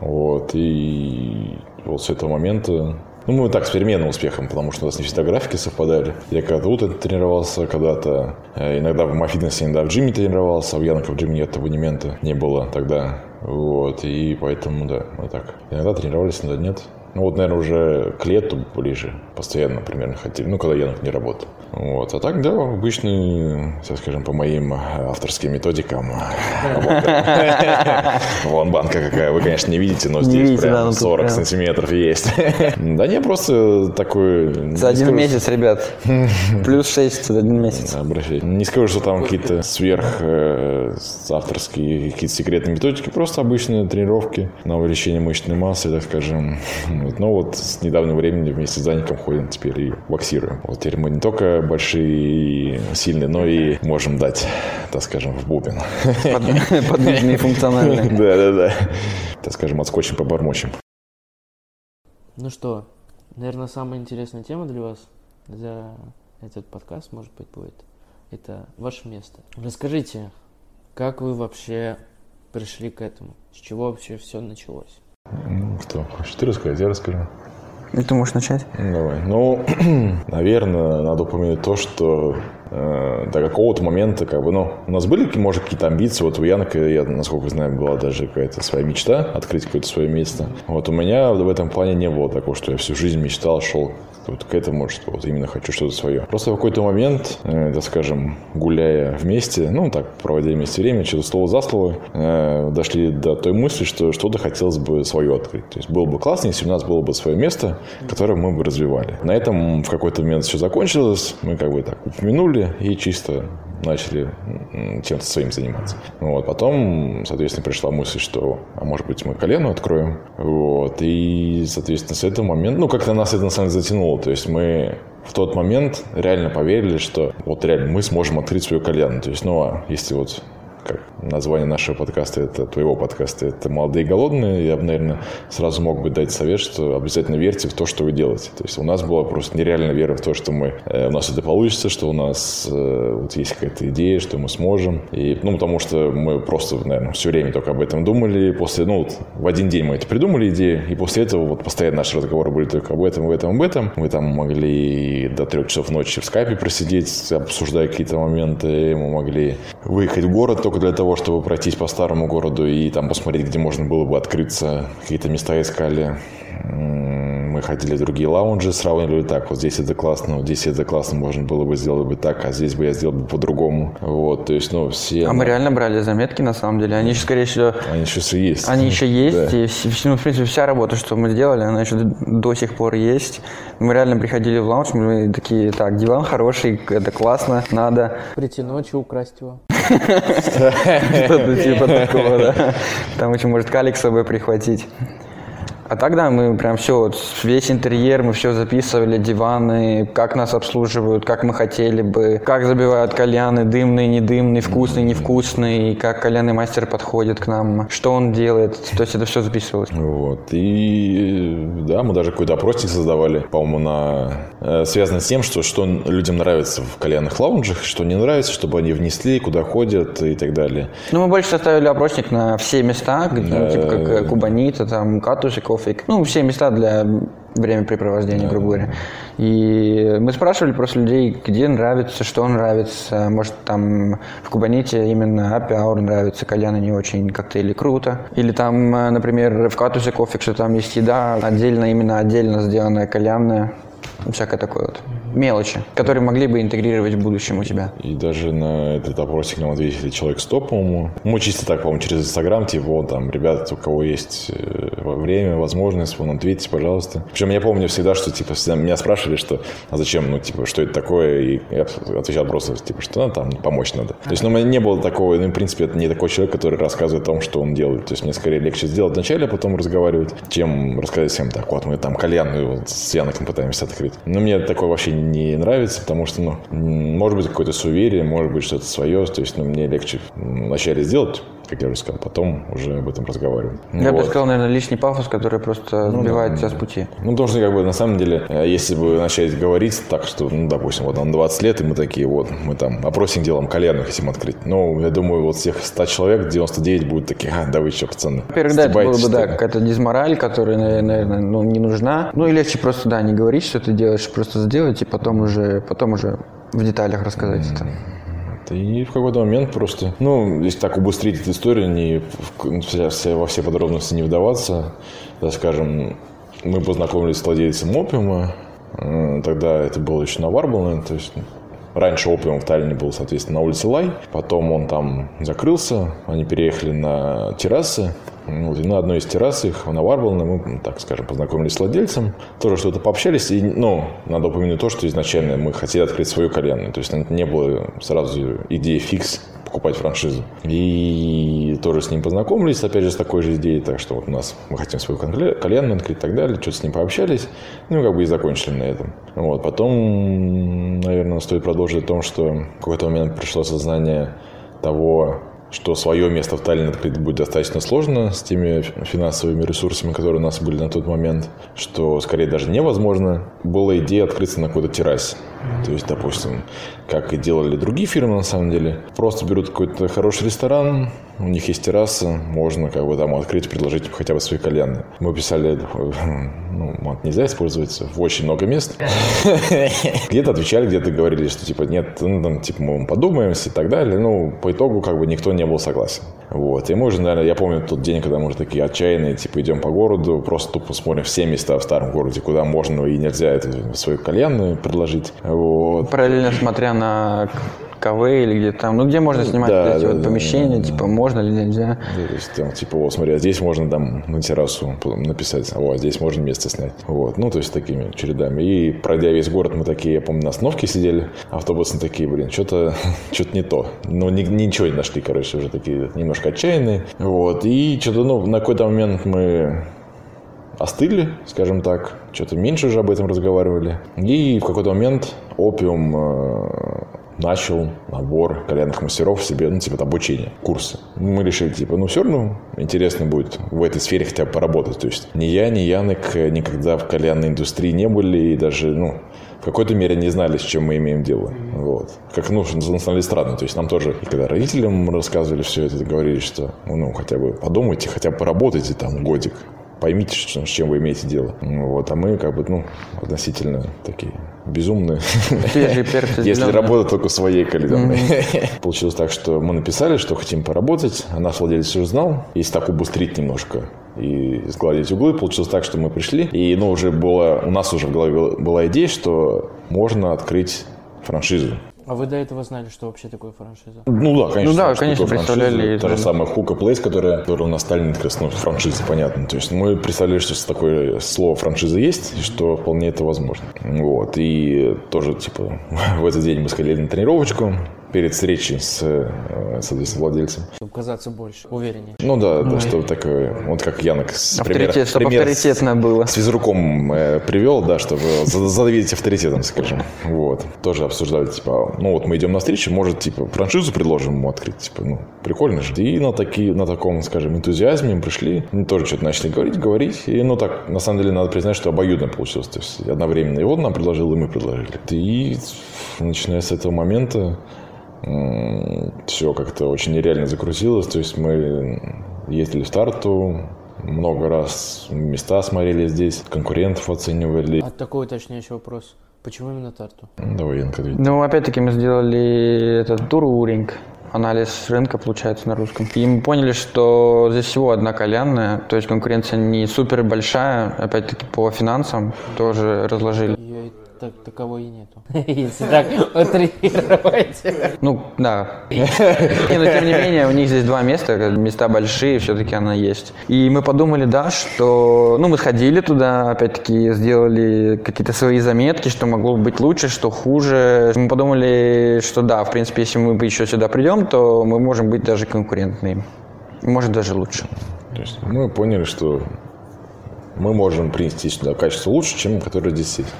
Вот, и вот с этого момента ну, мы так с переменным успехом, потому что у нас не всегда графики совпадали. Я когда-то утром тренировался, когда-то э, иногда в Мафитнесе, иногда в джиме тренировался, а у Янка в джиме нет абонемента, не было тогда. Вот, и поэтому, да, вот так. Иногда тренировались, иногда нет. Ну, вот, наверное, уже к лету ближе, постоянно примерно хотели, ну, когда Янок не работал. Вот, а так, да, обычный, так скажем, по моим авторским методикам. Вон банка какая, вы, конечно, не видите, но здесь прям ну тут 40 прям. сантиметров есть. <laughs> Да не, просто такой... <laughs> За один месяц, ребят, плюс 6 за один месяц. Обращайтесь. Не скажу, что там какие-то сверх э, авторские какие-то секретные методики, просто обычные тренировки на увеличение мышечной массы, так скажем. Но вот с недавнего времени вместе с Заником ходим теперь и боксируем. Вот теперь мы не только большие и сильные, но и можем дать, так скажем, в бубен. Под- <laughs> Подвижные, функциональные. <laughs> Да-да-да. Так скажем, отскочим, побормочем. Ну что, наверное, самая интересная тема для вас, за этот подкаст, может быть, будет, это ваше место. Расскажите, как вы вообще пришли к этому? С чего вообще все началось? Ну, Кто? Хочешь ты рассказать? Я расскажу. И ты можешь начать? Давай. Ну, <clears throat> наверное, надо упомянуть то, что э, до какого-то момента, как бы, ну, у нас были, может, какие-то амбиции. Вот у Янка, я, насколько знаю, была даже какая-то своя мечта открыть какое-то свое место. Вот у меня в этом плане не было такого, что я всю жизнь мечтал, шел вот к этому, что вот именно хочу что-то свое. Просто в какой-то момент, э, так скажем, гуляя вместе, ну, так, проводя вместе время, что-то слово за слово, э, дошли до той мысли, что что-то хотелось бы свое открыть. То есть было бы классно, если у нас было бы свое место, которое мы бы развивали. На этом в какой-то момент все закончилось, мы как бы так упомянули и чисто начали чем-то своим заниматься. Вот. Потом, соответственно, пришла мысль, что, а может быть, мы колено откроем. Вот. И, соответственно, с этого момента, ну, как-то нас это на самом деле затянуло. То есть мы в тот момент реально поверили, что вот реально мы сможем открыть свою кальяну. То есть, ну, а если вот как название нашего подкаста, это твоего подкаста, это «Молодые и голодные», я бы, наверное, сразу мог бы дать совет, что обязательно верьте в то, что вы делаете. То есть у нас была просто нереальная вера в то, что мы, э, у нас это получится, что у нас э, вот есть какая-то идея, что мы сможем. И, ну, потому что мы просто, наверное, все время только об этом думали. После, ну, вот в один день мы это придумали идею, и после этого вот постоянно наши разговоры были только об этом, об этом, об этом. Мы там могли до трех часов ночи в скайпе просидеть, обсуждая какие-то моменты. Мы могли выехать в город только для того, чтобы пройтись по старому городу и там посмотреть, где можно было бы открыться. Какие-то места искали. Мы ходили в другие лаунжи, сравнивали так, вот здесь это классно, вот здесь это классно, можно было бы сделать бы так, а здесь бы я сделал бы по-другому. Вот, то есть, ну, все... А мы реально брали заметки, на самом деле. Они еще, скорее всего, Они сейчас и есть. Они еще <laughs> есть, Да. и, ну, в принципе, вся работа, что мы сделали, она еще до, до сих пор есть. Мы реально приходили в лаунж, мы такие, так, диван хороший, это классно, надо. Прийти ночью, украсть его. <laughs> Что-то типа такого, да. Там еще, может, калик с собой прихватить. А тогда мы прям все, вот, весь интерьер, мы все записывали, диваны, как нас обслуживают, как мы хотели бы, как забивают кальяны, дымный, недымный, вкусный, невкусный, как кальянный мастер подходит к нам, что он делает. То есть это все записывалось. Вот. И да, мы даже какой-то опросник создавали, по-моему, на... э, связано с тем, что, что людям нравится в кальянных лаунжах, что не нравится, чтобы они внесли, куда ходят и так далее. Ну, мы больше составили опросник на все места, где, ну, типа как э, Кубанита, там, Катуши, Кофе. Ну, все места для времяпрепровождения, грубо говоря. И мы спрашивали просто людей, где нравится, что нравится. Может, там в Кубаните именно апиаур нравится, кальяны не очень, коктейли круто. Или там, э, например, в Катусе кофе, что там есть еда отдельно, именно отдельно сделанная кальянная. Всякое такое вот. Мелочи, которые могли бы интегрировать в будущем у тебя. И даже на этот опросик нам ответили человек 100, по-моему. Мы чисто так, по-моему, через Инстаграм, типа, вот там, ребята, у кого есть э, время, возможность, вон, ответьте, пожалуйста. Причем я помню всегда, что, типа, всегда меня спрашивали, что, а зачем, ну, типа, что это такое? И я отвечал просто, типа, что ну, там помочь надо. То есть, ну, у меня не было такого, ну, в принципе, это не такой человек, который рассказывает о том, что он делает. То есть, мне скорее легче сделать вначале, а потом разговаривать, чем рассказать всем так, вот мы там кальянную вот, с Яноком пытаемся открыть. Но мне такое вообще не нравится, потому что, ну, может быть, какое-то суеверие, может быть, что-то свое. То есть, ну, мне легче вначале сделать, как я уже сказал, потом уже об этом разговаривать. Я вот. бы сказал, наверное, лишний пафос, который просто ну, сбивает да, тебя с пути. Ну, потому что, как бы, на самом деле, если бы начать говорить так, что, ну, допустим, вот нам 20 лет, и мы такие, вот, мы там опросник делаем, кальяну хотим открыть. Ну, я думаю, вот всех 100 человек, 99 будут такие, а, да вы что, пацаны. Во-первых, да, это было бы, да, какая-то дизмораль, которая, наверное, ну, не нужна. Ну, и легче просто, да, не говорить, что ты делаешь, просто сделать, и потом уже, потом уже в деталях рассказать mm-hmm. это. И в какой-то момент просто, ну, если так убыстрить эту историю, не во все подробности не вдаваться, так скажем, мы познакомились с владельцем опиума, тогда это было еще на Варблне, то есть Раньше опиум в Таллине был, соответственно, на улице Лай. Потом он там закрылся. Они переехали на террасы. И на одной из террас их, на Варблне, мы, так скажем, познакомились с владельцем. Тоже что-то пообщались. И, ну, надо упомянуть то, что изначально мы хотели открыть свою кальянную. То есть не было сразу идеи фикс покупать франшизу. И тоже с ним познакомились, опять же, с такой же идеей, так что вот у нас, мы хотим свою кальянную открыть и так далее, что-то с ним пообщались, ну, как бы и закончили на этом. Вот, потом, наверное, стоит продолжить о том, что в какой-то момент пришло сознание того, что свое место в Таллине открыть будет достаточно сложно с теми финансовыми ресурсами, которые у нас были на тот момент, что скорее даже невозможно. Была идея открыться на какой-то террасе. То есть, допустим, как и делали другие фирмы на самом деле, просто берут какой-то хороший ресторан, у них есть терраса, можно как бы там открыть, предложить хотя бы свои кальяны. Мы писали, <laughs> ну, мат нельзя использовать в очень много мест. <laughs> Где-то отвечали, где-то говорили, что типа нет, ну, там, типа мы подумаем и так далее. Ну, по итогу как бы никто не был согласен. Вот. И мы уже, наверное, я помню тот день, когда мы уже такие отчаянные, типа идем по городу, просто тупо смотрим все места в старом городе, куда можно и нельзя это свою кальянную предложить. Вот. Параллельно смотря на КВ или где-то там, ну где можно снимать да, эти да, вот да, помещения, да, типа можно или нельзя. Да, то есть там, типа, вот смотри, а здесь можно там на террасу написать, а вот здесь можно место снять. Вот, ну то есть такими чередами. И пройдя весь город, мы такие, я помню, на остановке сидели, автобусы такие, блин, что-то <laughs> что не то. Ну ни, ничего не нашли, короче, уже такие немножко отчаянные. Вот, и что-то, ну, на какой-то момент мы остыли, скажем так, что-то меньше уже об этом разговаривали. И в какой-то момент опиум э, начал набор кальянных мастеров себе, ну, типа, обучение, курсы. Мы решили, типа, ну, все равно интересно будет в этой сфере хотя бы поработать. То есть ни я, ни Янек никогда в кальянной индустрии не были и даже, ну, в какой-то мере не знали, с чем мы имеем дело. Вот. Как, ну, национальные страны. То есть нам тоже, и когда родителям рассказывали все это, говорили, что, ну, хотя бы подумайте, хотя бы поработайте там годик поймите, с чем вы имеете дело. Вот, а мы как бы, ну, относительно такие безумные. Если работать только своей календарной. Получилось так, что мы написали, что хотим поработать, а наш владелец уже знал. Если так убыстрить немножко и сгладить углы, получилось так, что мы пришли. И, ну, уже было, у нас уже в голове была идея, что можно открыть франшизу. А вы до этого знали, что вообще такое франшиза? Ну да, конечно. Ну да, конечно, представляли. Та же самая Хука Плейс, которая, которая у нас Сталин ну, франшиза, понятно. То есть мы представляли, что такое слово франшиза есть, и что вполне это возможно. Вот. И тоже, типа, <laughs> в этот день мы сходили на тренировочку, перед встречей с, э, соответственно, владельцем. Чтобы казаться больше, увереннее. Ну да, да, что такое, вот как Янок с Авторитет, пример, чтобы пример авторитетно с, было. С физруком э, привел, да, чтобы задавить авторитетом, скажем. Вот. Тоже обсуждали, типа, ну вот мы идем на встречу, может, типа, франшизу предложим ему открыть, типа, ну, прикольно же. И на, такие, на таком, скажем, энтузиазме мы пришли, мы тоже что-то начали говорить, говорить. И, ну, так, на самом деле, надо признать, что обоюдно получилось. То есть одновременно и он нам предложил, и мы предложили. И начиная с этого момента все как-то очень нереально закрутилось. То есть мы ездили в старту, много раз места смотрели здесь, конкурентов оценивали. А такой уточняющий вопрос. Почему именно Тарту? Ну, Давай, Янка, ответь. Ну, опять-таки, мы сделали этот туруринг, анализ рынка, получается, на русском. И мы поняли, что здесь всего одна кальянная, то есть конкуренция не супер большая, опять-таки, по финансам тоже разложили. Так, таковой и нету. <laughs> Если так утрировать. Ну, да. Не, но тем не менее, у них здесь два места, места большие, все-таки она есть. И мы подумали, да, что... Ну, мы сходили туда, опять-таки, сделали какие-то свои заметки, что могло быть лучше, что хуже. Мы подумали, что да, в принципе, если мы еще сюда придем, то мы можем быть даже конкурентны им. Может, даже лучше. То есть мы поняли, что мы можем принести сюда качество лучше, чем которое здесь есть.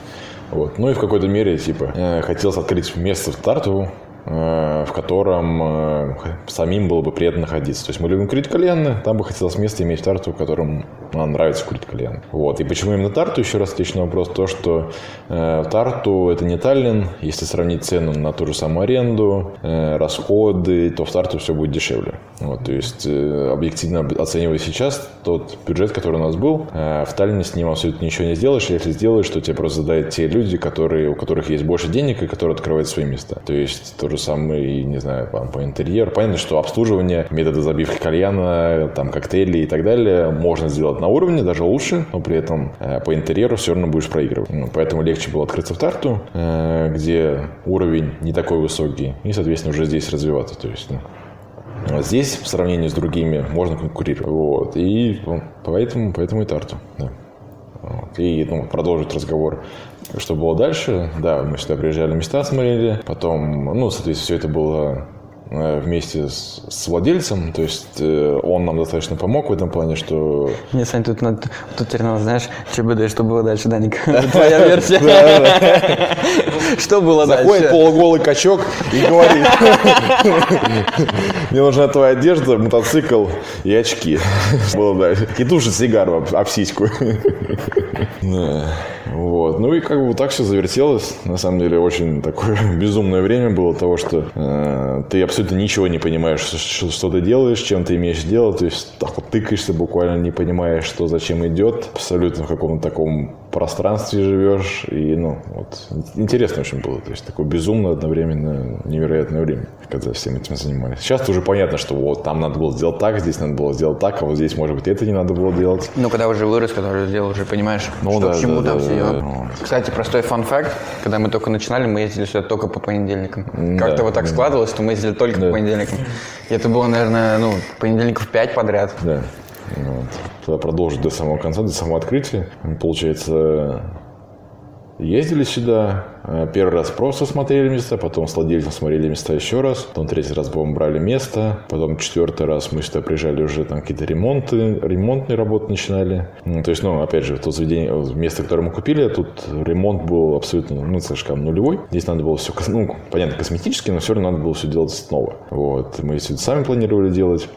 Вот. Ну и в какой-то мере, типа, э, хотелось открыть место в Тарту, э, в котором э, самим было бы приятно находиться. То есть мы любим курить кальяны, там бы хотелось место иметь в Тарту, в котором нам нравится курить кальян. Вот. И почему именно Тарту, еще раз на вопрос, то, что э, Тарту это не Таллин, если сравнить цену на ту же самую аренду, э, расходы, то в Тарту все будет дешевле. Вот. То есть э, объективно оценивая сейчас тот бюджет, который у нас был, э, в Таллине с ним абсолютно ничего не сделаешь, а если сделаешь, то тебе просто задают те люди, которые, у которых есть больше денег и которые открывают свои места. То есть же самое, не знаю, по, по интерьеру. Понятно, что обслуживание, методы забивки кальяна, там коктейли и так далее можно сделать на уровне, даже лучше, но при этом э, по интерьеру все равно будешь проигрывать. Ну, поэтому легче было открыться в Тарту, э, где уровень не такой высокий, и, соответственно, уже здесь развиваться. То есть, ну, а Здесь, в сравнении с другими, можно конкурировать. Вот. И ну, поэтому, поэтому и Тарту. Да. Вот. И ну, продолжить разговор, что было дальше. Да, мы сюда приезжали, места смотрели. Потом, ну, соответственно, все это было э, вместе с, с владельцем, то есть э, он нам достаточно помог в этом плане, что Не, Сань, тут, надо, тут теперь надо, знаешь, ЧБД, что было дальше, Даник? <laughs> Твоя версия. <laughs> Что было заходит дальше? полуголый качок и говорит, мне нужна твоя одежда, мотоцикл и очки. Было дальше. И тушит сигару об сиську. <laughs> Вот. Ну и как бы вот так все завертелось. На самом деле очень такое <laughs> безумное время было того, что э, ты абсолютно ничего не понимаешь, что, что ты делаешь, чем ты имеешь дело. То есть так вот тыкаешься, буквально не понимаешь, что зачем идет. Абсолютно в каком-то таком пространстве живешь. И, ну, вот, интересно очень было. То есть такое безумно одновременно невероятное время, когда всем этим занимались. Сейчас уже понятно, что вот там надо было сделать так, здесь надо было сделать так, а вот здесь, может быть, это не надо было делать. Ну, когда уже вырос, когда уже сделал, уже понимаешь, Ну что да, к чему да, там да, все. да, да. Кстати, простой фан-факт. Когда мы только начинали, мы ездили сюда только по понедельникам. Как-то Да, вот так да. складывалось, что мы ездили только Да. по понедельникам. И это было, наверное, ну, понедельников пять подряд. Да. Вот. Тогда продолжить до самого конца, до самого открытия. Получается, ездили сюда, э, первый раз просто смотрели места, потом с владельцем смотрели места еще раз, потом третий раз будем брали место, потом четвертый раз мы сюда приезжали уже там какие-то ремонты, ремонтные работы начинали. Ну, то есть, ну, опять же, то заведение, место, которое мы купили, тут ремонт был абсолютно, ну, слишком нулевой. Здесь надо было все, ну, понятно, косметически, но все равно надо было все делать снова. Вот. Мы все это сами планировали делать.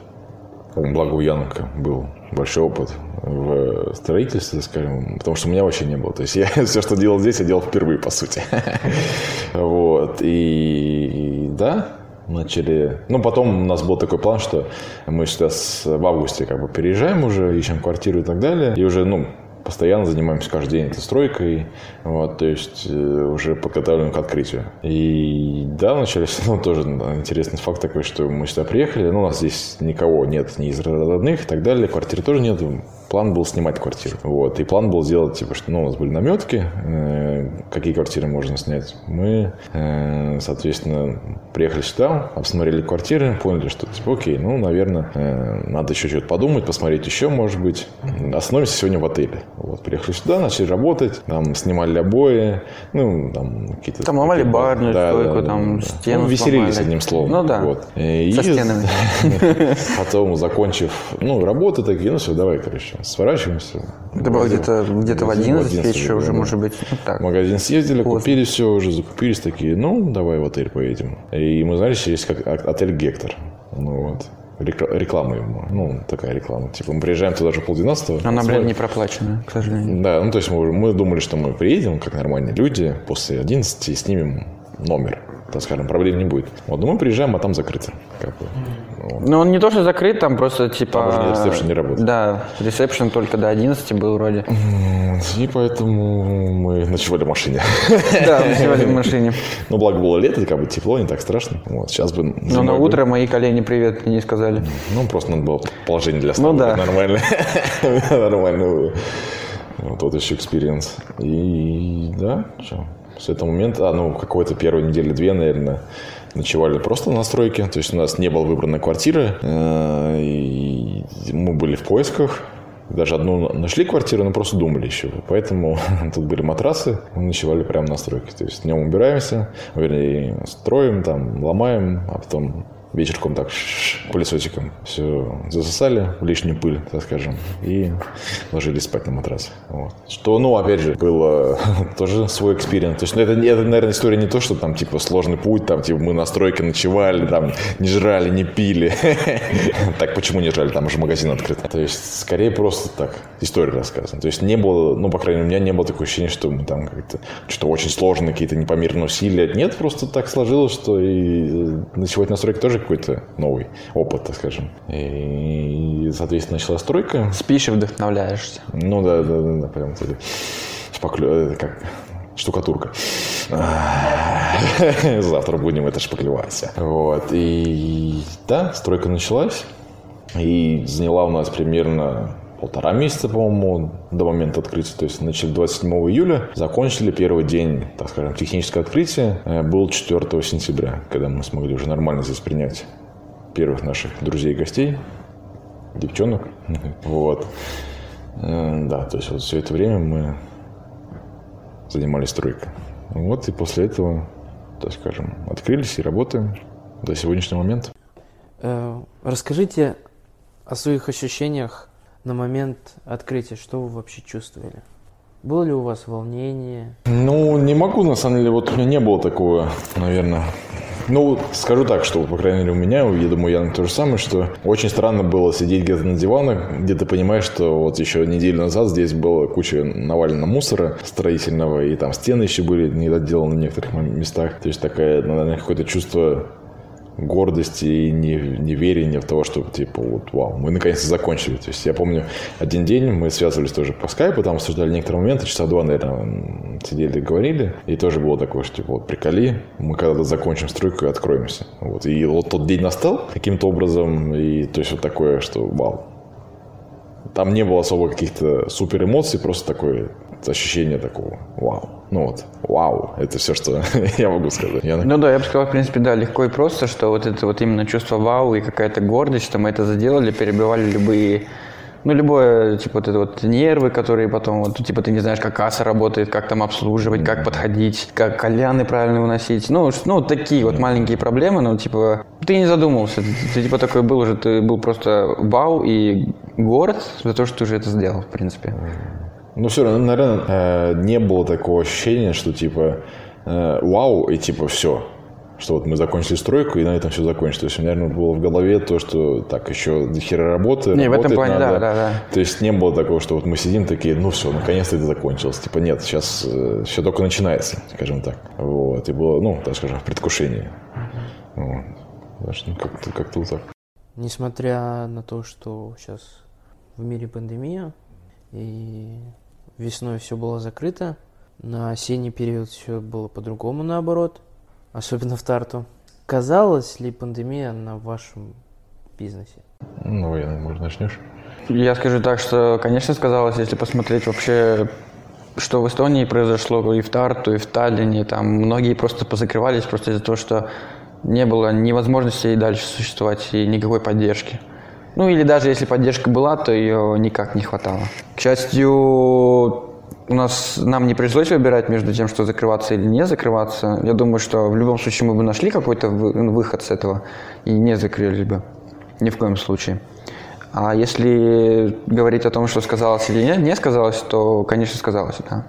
Благо у Янка был большой опыт в строительстве, скажем, потому что у меня вообще не было. То есть я <laughs> все, что делал здесь, я делал впервые, по сути. <laughs> Вот. И, и да, начали... Ну, потом у нас был такой план, что мы сейчас в августе как бы переезжаем уже, ищем квартиру и так далее. И уже, ну, постоянно занимаемся каждый день этой стройкой, вот, то есть э, уже подготавливаем к открытию. И да, начались, <laughs> ну, тоже да, интересный факт такой, что мы сюда приехали, ну, у нас здесь никого нет, ни из родных и так далее, квартиры тоже нет, план был снимать квартиру, вот, и план был сделать, типа, что, ну, у нас были наметки, э, какие квартиры можно снять. Мы, э, соответственно, приехали сюда, обсмотрели квартиры, поняли, что, типа, окей, ну, наверное, э, надо еще что-то подумать, посмотреть еще, может быть. Остановимся сегодня в отеле. Вот, приехали сюда, начали работать, там снимали обои, ну, там какие-то... Там ломали барную стойку, там стену Ну, веселились, одним словом. Ну да. Вот. И- Со стенами. <laughs> Потом, закончив, ну, работу, такие, ну, все, давай, короче, сворачиваемся. Это было где-то где-то в Магазин 11 вечера уже, да. может быть. Ну, В так. магазин съездили, Поздно. купили все уже, закупились такие, ну, давай в отель поедем. И мы знали, что есть как отель Гектор. Ну вот. Рекла- Реклама ему. Ну, такая реклама. Типа мы приезжаем туда же полдвенадцатого. Она, блядь, смотрим. не проплачена, к сожалению. Да, ну то есть мы, мы думали, что мы приедем, как нормальные люди, после 11 и снимем номер. Так скажем, проблем не будет. Вот, но мы приезжаем, а там закрыто. Как бы. Вот. Ну, он не то, что закрыт, там просто типа... Там уже ресепшн не работает. Да, ресепшн только до 11 был вроде. И поэтому мы ночевали в машине. <laughs> Да, сидели в машине. Ну, благо было лето, как бы тепло, не так страшно. Вот, сейчас бы... Но на утро мои колени привет не сказали. Ну, просто надо было положение для сна. Ну да. Нормально. <laughs> Нормально. Вот тот еще experience. И да, что, с этого момента, а, ну, какой-то первой недели две, наверное, ночевали просто на стройке. То есть у нас не было выбранной квартиры. э, И мы были в поисках. Даже одну нашли квартиру, но просто думали еще. Поэтому <laughs> тут были матрасы, мы ночевали прямо на стройке. То есть днем убираемся, вернее, строим, там, ломаем, а потом вечерком так ш-ш-ш, пылесосиком все засосали лишнюю пыль, так скажем, и ложились спать на матрас. Вот. Что, ну, опять же, было <laughs> тоже свой experience. То есть, ну, это, это, наверное, история не то, что там, типа, сложный путь, там, типа, мы на стройке ночевали, там, не жрали, не пили. <laughs> Так, почему не жрали? Там же магазин открыт. То есть, скорее просто так, история рассказана. То есть, не было, ну, по крайней мере, у меня не было такого ощущения, что мы там как-то что-то очень сложное, какие-то непомерные усилия. Нет, просто так сложилось, что и э, ночевать на стройке тоже какой-то новый опыт, так скажем. И, соответственно, началась стройка. Спишь и вдохновляешься. Ну да, да, да, да прям таки шпаклё... это как штукатурка. <laughs> Завтра будем это шпаклевать. Вот. И да, стройка началась. И заняла у нас примерно полтора месяца, по-моему, до момента открытия. То есть начали 27 июля, закончили первый день, так скажем, техническое открытие. э, Был 4 сентября, когда мы смогли уже нормально здесь принять первых наших друзей и гостей, девчонок. <laughs> Вот. Э, Да, то есть вот все это время мы занимались стройкой. Вот и после этого, так скажем, открылись и работаем до сегодняшнего момента. Э, Расскажите о своих ощущениях на момент открытия. Что вы вообще чувствовали? Было ли у вас волнение? Ну, не могу, на самом деле, вот у меня не было такого, наверное. Ну, скажу так, что, по крайней мере, у меня, я думаю, Яна то же самое, что очень странно было сидеть где-то на диванах, где ты понимаешь, что вот еще неделю назад здесь была куча навалена мусора строительного, и там стены еще были недоделаны в некоторых местах. То есть такая, наверное, какое-то чувство гордости и не- неверия в того, что, типа, вот, вау, мы наконец-то закончили. То есть я помню, один день мы связывались тоже по скайпу, там обсуждали некоторые моменты, часа два, наверное, сидели и говорили, и тоже было такое, что, типа, вот, приколи, мы когда-то закончим стройку и откроемся. Вот, и вот тот день настал каким-то образом, и то есть вот такое, что, вау, там не было особо каких-то супер эмоций, просто такое ощущение такого вау. Ну вот, вау, это все, что <laughs> я могу сказать. Я... Ну да, я бы сказал, в принципе, да, легко и просто, что вот это вот именно чувство вау и какая-то гордость, что мы это заделали, перебивали любые ну, любое, типа, вот это вот нервы, которые потом, вот, типа, ты не знаешь, как касса работает, как там обслуживать, как подходить, как кальяны правильно выносить. Ну, ну, такие вот маленькие проблемы, ну, типа, ты не задумывался, ты, ты, типа, такой был уже, ты был просто вау и горд за то, что ты уже это сделал, в принципе. Ну, все равно, наверное, э, не было такого ощущения, что, типа, э, вау, и, типа, все. Что вот мы закончили стройку, и на этом все закончится. То есть, у меня, наверное, было в голове то, что так, еще до хера работы, Не, в этом плане, надо. да, да, да. То есть, не было такого, что вот мы сидим такие, ну, все, наконец-то это закончилось. Типа, нет, сейчас все только начинается, скажем так. Вот, и было, ну, так скажем, в предвкушении. Вот. Ну, как-то, как-то вот так. Несмотря на то, что сейчас в мире пандемия, и весной все было закрыто, на осенний период все было по-другому наоборот, особенно в Тарту. Казалась ли пандемия на вашем бизнесе? Ну, Яна, может, начнешь? Я скажу так, что, конечно, сказалось, если посмотреть вообще, что в Эстонии произошло и в Тарту, и в Таллине, там многие просто позакрывались просто из-за того, что не было ни возможности и дальше существовать, и никакой поддержки. Ну или даже если поддержка была, то ее никак не хватало. К счастью, у нас нам не пришлось выбирать между тем, что закрываться или не закрываться. Я думаю, что в любом случае мы бы нашли какой-то ну, выход с этого и не закрыли бы. Ни в коем случае. А если говорить о том, что сказалось или нет, не сказалось, то, конечно, сказалось, да.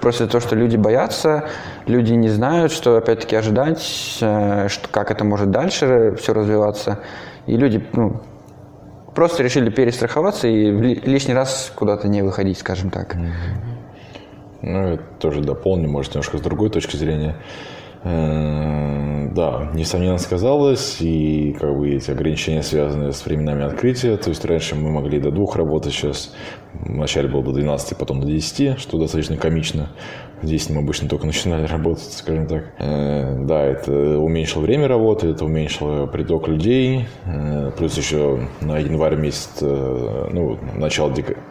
Просто то, что люди боятся, люди не знают, что опять-таки ожидать, э, что, как это может дальше все развиваться. И люди ну, просто решили перестраховаться и лишний раз куда-то не выходить, скажем так. Ну, я тоже дополню, может, немножко с другой точки зрения. Э, да, несомненно сказалось, и как бы эти ограничения связаны с временами открытия. То есть раньше мы могли до двух работать, сейчас вначале было до 12, потом до 10, что достаточно комично. Здесь мы обычно только начинали <laughs> работать, скажем так. Э, да, это уменьшило время работы, это уменьшило приток людей. Э, плюс еще на январь месяц, ну, начало декабря,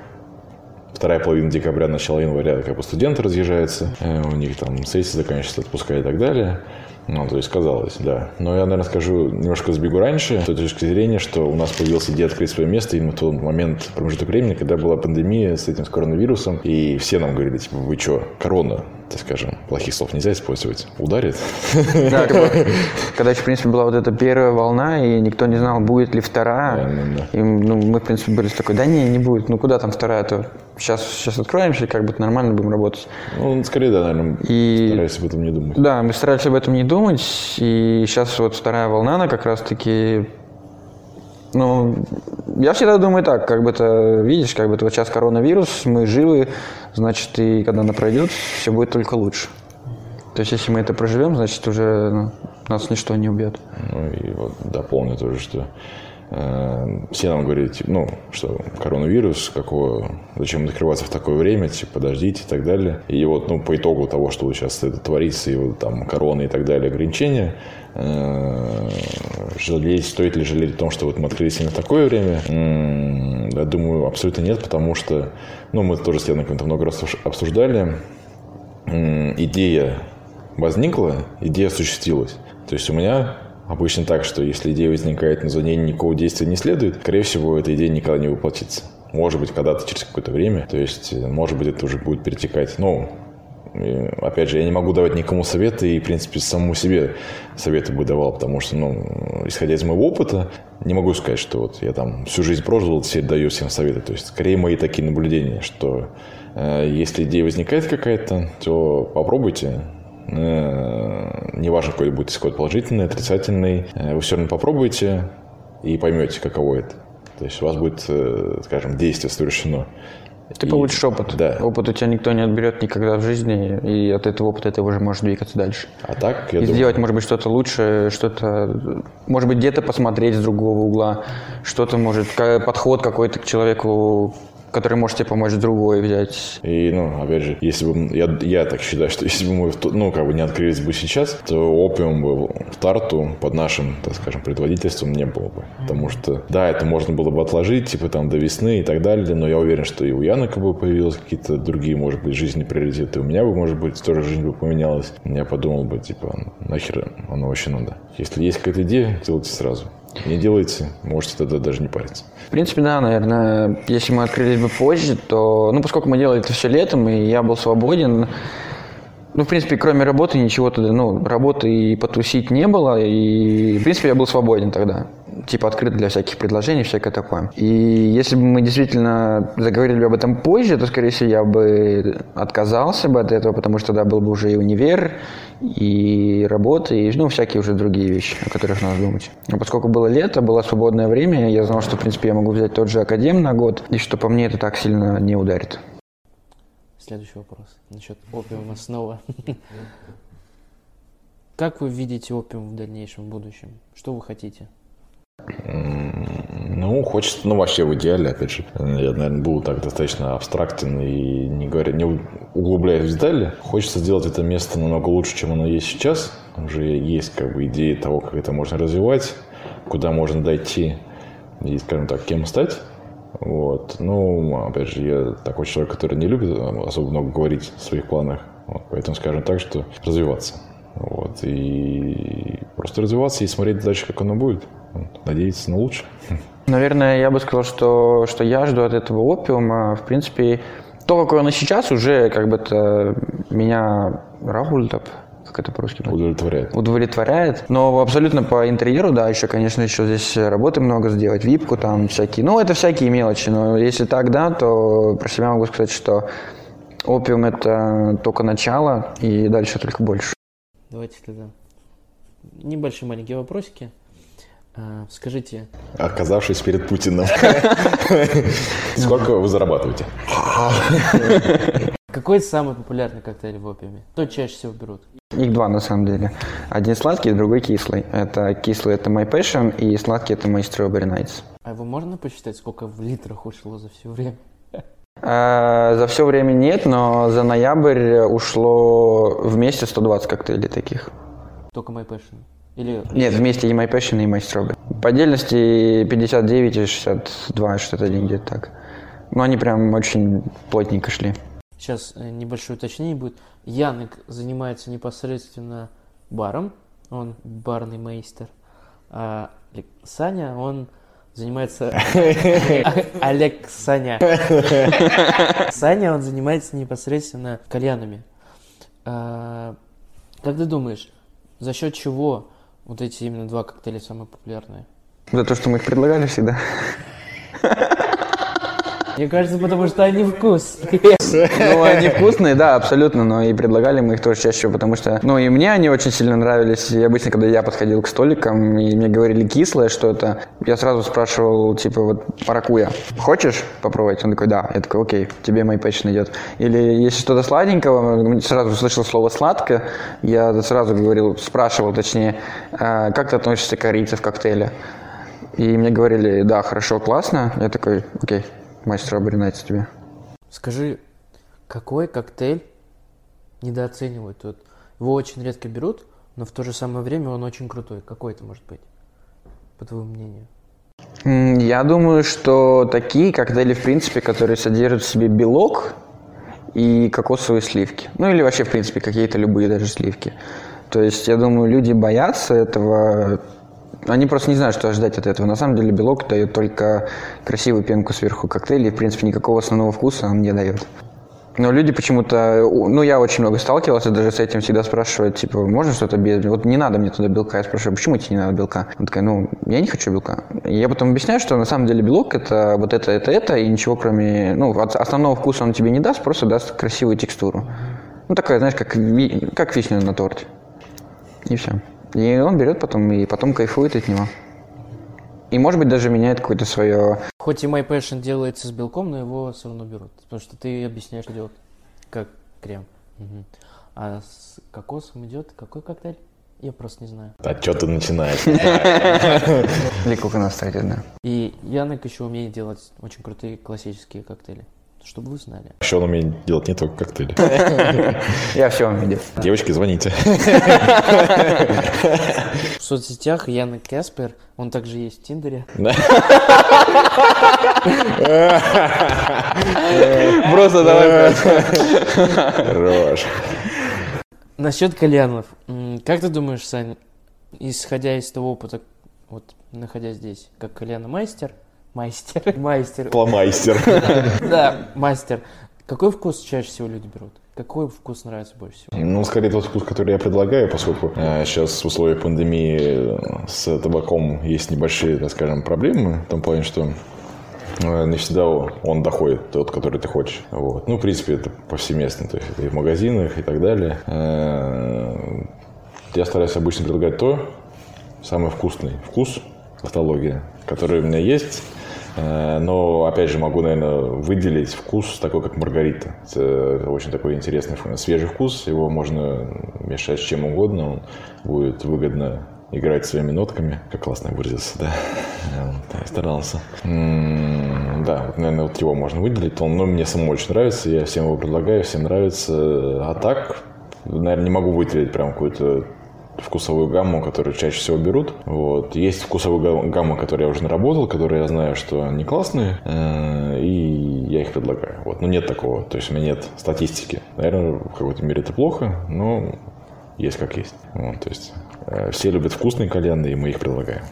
вторая половина декабря, начало января, как бы студенты разъезжаются, э, у них там сессии заканчиваются, отпуска и так далее. Ну, то есть казалось, да. Но я, наверное, скажу, немножко сбегу раньше, с той точки зрения, что у нас появилась идея открыть свое место именно в тот момент, промежуток времени, когда была пандемия с этим с коронавирусом, и все нам говорили, типа, вы что, корона, так скажем, плохих слов нельзя использовать, ударит. Да, <laughs> когда еще, в принципе, была вот эта первая волна, и никто не знал, будет ли вторая. Да, да. И ну, мы, в принципе, были такой, да не, не будет, ну куда там вторая-то? Сейчас, сейчас откроемся, и как бы нормально будем работать. Ну, скорее, да, наверное, и... старались об этом не думать. Да, мы старались об этом не думать, и сейчас вот вторая волна, она как раз-таки ну, я всегда думаю так, как бы это, видишь, как бы это вот сейчас коронавирус, мы живы, значит, и когда она пройдет, все будет только лучше. То есть, если мы это проживем, значит, уже ну, нас ничто не убьет. Ну, и вот дополню тоже, что все нам говорят, типа, ну, что коронавирус, какого, зачем открываться в такое время, типа, подождите и так далее. И вот, ну, по итогу того, что сейчас это творится, и вот там корона и так далее, ограничения, э, жалеть, стоит ли жалеть о том, что вот мы открылись именно в такое время? Я думаю, абсолютно нет, потому что, ну, мы тоже с Леной много раз обсуждали, идея возникла, идея осуществилась. То есть у меня обычно так, что если идея возникает, но за ней никакого действия не следует, скорее всего, эта идея никогда не воплотится. Может быть, когда-то через какое-то время. То есть, может быть, это уже будет перетекать. Но и, опять же, я не могу давать никому советы, и, в принципе, самому себе советы бы давал, потому что, ну, исходя из моего опыта, не могу сказать, что вот я там всю жизнь прожил, теперь даю всем советы. То есть, скорее, мои такие наблюдения, что э, если идея возникает какая-то, то попробуйте, э, неважно, какой будет исход, положительный, отрицательный, э, вы все равно попробуйте и поймете, каково это. То есть у вас будет, э, скажем, действие совершено. Ты и, получишь опыт. Да. Опыт у тебя никто не отберет никогда в жизни, и от этого опыта ты уже можешь двигаться дальше. А так, я и думаю... сделать, может быть, что-то лучше, что-то, может быть, где-то посмотреть с другого угла, что-то, может, подход какой-то к человеку который может тебе помочь другой взять. И, ну, опять же, если бы, я, я так считаю, что <laughs> если бы мы, ну, как бы не открылись бы сейчас, то опиум бы в старту под нашим, так скажем, предводительством не было бы. Потому что, да, это можно было бы отложить, типа, там, до весны и так далее, но я уверен, что и у Яны как бы появились какие-то другие, может быть, жизненные приоритеты. У меня бы, может быть, тоже жизнь бы поменялась. Я подумал бы, типа, нахер оно вообще надо. Если есть какая-то идея, делайте сразу. Не делайте, можете тогда даже не париться. В принципе, да, наверное, если мы открылись бы позже, то, ну, поскольку мы делали это все летом, и я был свободен, ну, в принципе, кроме работы ничего тогда, ну, работы и потусить не было, и, в принципе, я был свободен тогда. Типа открыт для всяких предложений, всякое такое. И если бы мы действительно заговорили об этом позже, то, скорее всего, я бы отказался бы от этого, потому что тогда был бы уже и универ, и работа, и, ну, всякие уже другие вещи, о которых надо думать. Но поскольку было лето, было свободное время, я знал, что, в принципе, я могу взять тот же академ на год, и что по мне это так сильно не ударит. Следующий вопрос насчет опиума снова. <laughs> Как вы видите опиум в дальнейшем, в будущем? Что вы хотите? Ну, хочется, ну, вообще в идеале, опять же, я, наверное, был так достаточно абстрактен и не говоря, не углубляясь в детали. Хочется сделать это место намного лучше, чем оно есть сейчас. Уже есть, как бы, идеи того, как это можно развивать, куда можно дойти и, скажем так, кем стать. Вот. Ну, опять же, я такой человек, который не любит особо много говорить о своих планах. Вот. Поэтому скажем так, что развиваться. Вот. И просто развиваться и смотреть дальше, как оно будет. Надеяться на лучшее. Наверное, я бы сказал, что, что я жду от этого опиума. В принципе, то, какой он сейчас, уже как бы это меня Рахуль как это по-русски? Удовлетворяет. Удовлетворяет. Но абсолютно по интерьеру, да, еще, конечно, еще здесь работы много сделать, випку там всякие. Ну, это всякие мелочи, но если так, да, то про себя могу сказать, что опиум – это только начало, и дальше только больше. Давайте тогда небольшие маленькие вопросики. А, скажите... Оказавшись перед Путиным. <laughs> Сколько вы зарабатываете? Какой самый популярный коктейль в опиуме? Кто чаще всего берут? Их два на самом деле. Один сладкий, другой кислый. Это кислый это My Passion и сладкий это My Strawberry Nights. А его можно посчитать, сколько в литрах ушло за все время? А, за все время нет, но за ноябрь ушло вместе 120 коктейлей таких. Только My Passion? Или... Нет, вместе и My Passion, и My Strawberry. По отдельности 59 и 62, что-то один где-то так. Но они прям очень плотненько шли. Сейчас э, небольшое уточнение будет. Янек занимается непосредственно баром, он барный мейстер, а Саня, он занимается... <laughs> Олег Саня. <laughs> Саня, он занимается непосредственно кальянами. А, как ты думаешь, за счет чего вот эти именно два коктейля самые популярные? За то, что мы их предлагали всегда. <laughs> Мне кажется, потому что они вкусные. Ну, они вкусные, да, абсолютно, но и предлагали мы их тоже чаще потому что, ну, и мне они очень сильно нравились. И обычно, когда я подходил к столикам, и мне говорили кислое что-то, я сразу спрашивал, типа, вот, паракуя, хочешь попробовать? Он такой, да. Я такой, окей, тебе мой пэчн идет. Или если что-то сладенького, сразу слышал слово сладкое, я сразу говорил, спрашивал, точнее, «А как ты относишься к корице в коктейле? И мне говорили, да, хорошо, классно. Я такой, окей, мастер Nights тебе. Скажи, какой коктейль недооценивают? Вот его очень редко берут, но в то же самое время он очень крутой. Какой это может быть, по твоему мнению? Я думаю, что такие коктейли, в принципе, которые содержат в себе белок и кокосовые сливки. Ну или вообще, в принципе, какие-то любые даже сливки. То есть, я думаю, люди боятся этого они просто не знают, что ожидать от этого. На самом деле белок дает только красивую пенку сверху коктейля, и, в принципе, никакого основного вкуса он не дает. Но люди почему-то, ну, я очень много сталкивался даже с этим, всегда спрашивают, типа, можно что-то без, вот не надо мне туда белка. Я спрашиваю, почему тебе не надо белка? Он такая, ну, я не хочу белка. Я потом объясняю, что на самом деле белок это вот это, это, это, и ничего кроме, ну, основного вкуса он тебе не даст, просто даст красивую текстуру. Ну, такая, знаешь, как, как вишня на торте. И все. И он берет потом и потом кайфует от него. И, может быть, даже меняет какое-то свое... Хоть и My Passion делается с белком, но его все равно берут. Потому что ты объясняешь, что делать как крем. Угу. А с кокосом идет какой коктейль? Я просто не знаю. А что ты начинаешь? Коконат, кстати, да. И Янок еще умеет делать очень крутые классические коктейли чтобы вы знали. Еще он умеет делать не только коктейли. <laughs> Я все умею. Девочки, звоните. В соцсетях Яна Каспер, он также есть в Тиндере. <laughs> Просто давай. Хорош. Насчет кальянов. Как ты думаешь, Сань, исходя из того опыта, вот находясь здесь, как кальяномастер, Мастер. Мастер. <laughs> Пломайстер. <laughs> Да, мастер. Какой вкус чаще всего люди берут? Какой вкус нравится больше всего? Ну, скорее тот вкус, который я предлагаю, поскольку э, сейчас в условиях пандемии э, с табаком есть небольшие, так скажем, проблемы, в том плане, что э, не всегда он доходит, тот, который ты хочешь. Вот. Ну, в принципе, это повсеместно, то есть это и в магазинах и так далее. Э, я стараюсь обычно предлагать то, самый вкусный вкус, автология, который у меня есть, но, опять же, могу, наверное, выделить вкус такой, как маргарита. Это очень такой интересный свежий вкус. Его можно мешать с чем угодно. Он будет выгодно играть своими нотками. Как классно выразился, да? Я старался. да, наверное, вот его можно выделить. Он, ну, мне самому очень нравится. Я всем его предлагаю, всем нравится. А так, наверное, не могу выделить прям какую-то вкусовую гамму, которую чаще всего берут. Вот. Есть вкусовые гаммы, которые я уже наработал, которые я знаю, что они классные, э, и я их предлагаю. Вот. Но нет такого, то есть у меня нет статистики. Наверное, в какой-то мере это плохо, но есть как есть. Вот, то есть э, все любят вкусные кальяны, и мы их предлагаем.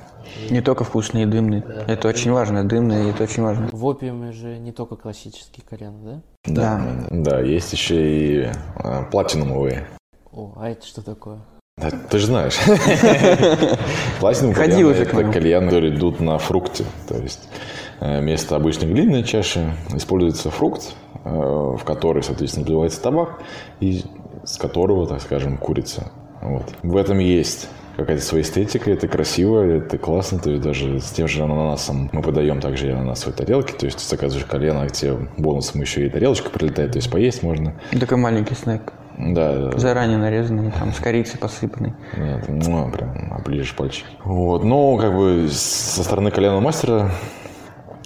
Не только вкусные и дымные. Да. Это очень важно, дымные, это очень важно. В опиуме же не только классические кальяны, да? Да. Да, есть еще и э, платинумовые. О, а это что такое? Да, ты же знаешь. <laughs> Платинум Ходил уже это кальяны, которые идут на фрукте. То есть э, вместо обычной глиняной чаши используется фрукт, э, в который, соответственно, наливается табак, и с которого, так скажем, курица. Вот. В этом есть какая-то своя эстетика, это красиво, это классно, то есть даже с тем же ананасом мы подаем также и ананасовые тарелки, то есть заказываешь колено, а тебе бонусом еще и тарелочка прилетает, то есть поесть можно. Такой маленький снэк. Да, да. Заранее нарезанный, там, с корицей посыпанный. Нет, ну, прям оближешь пальчики. Вот, ну, как бы со стороны кальянного мастера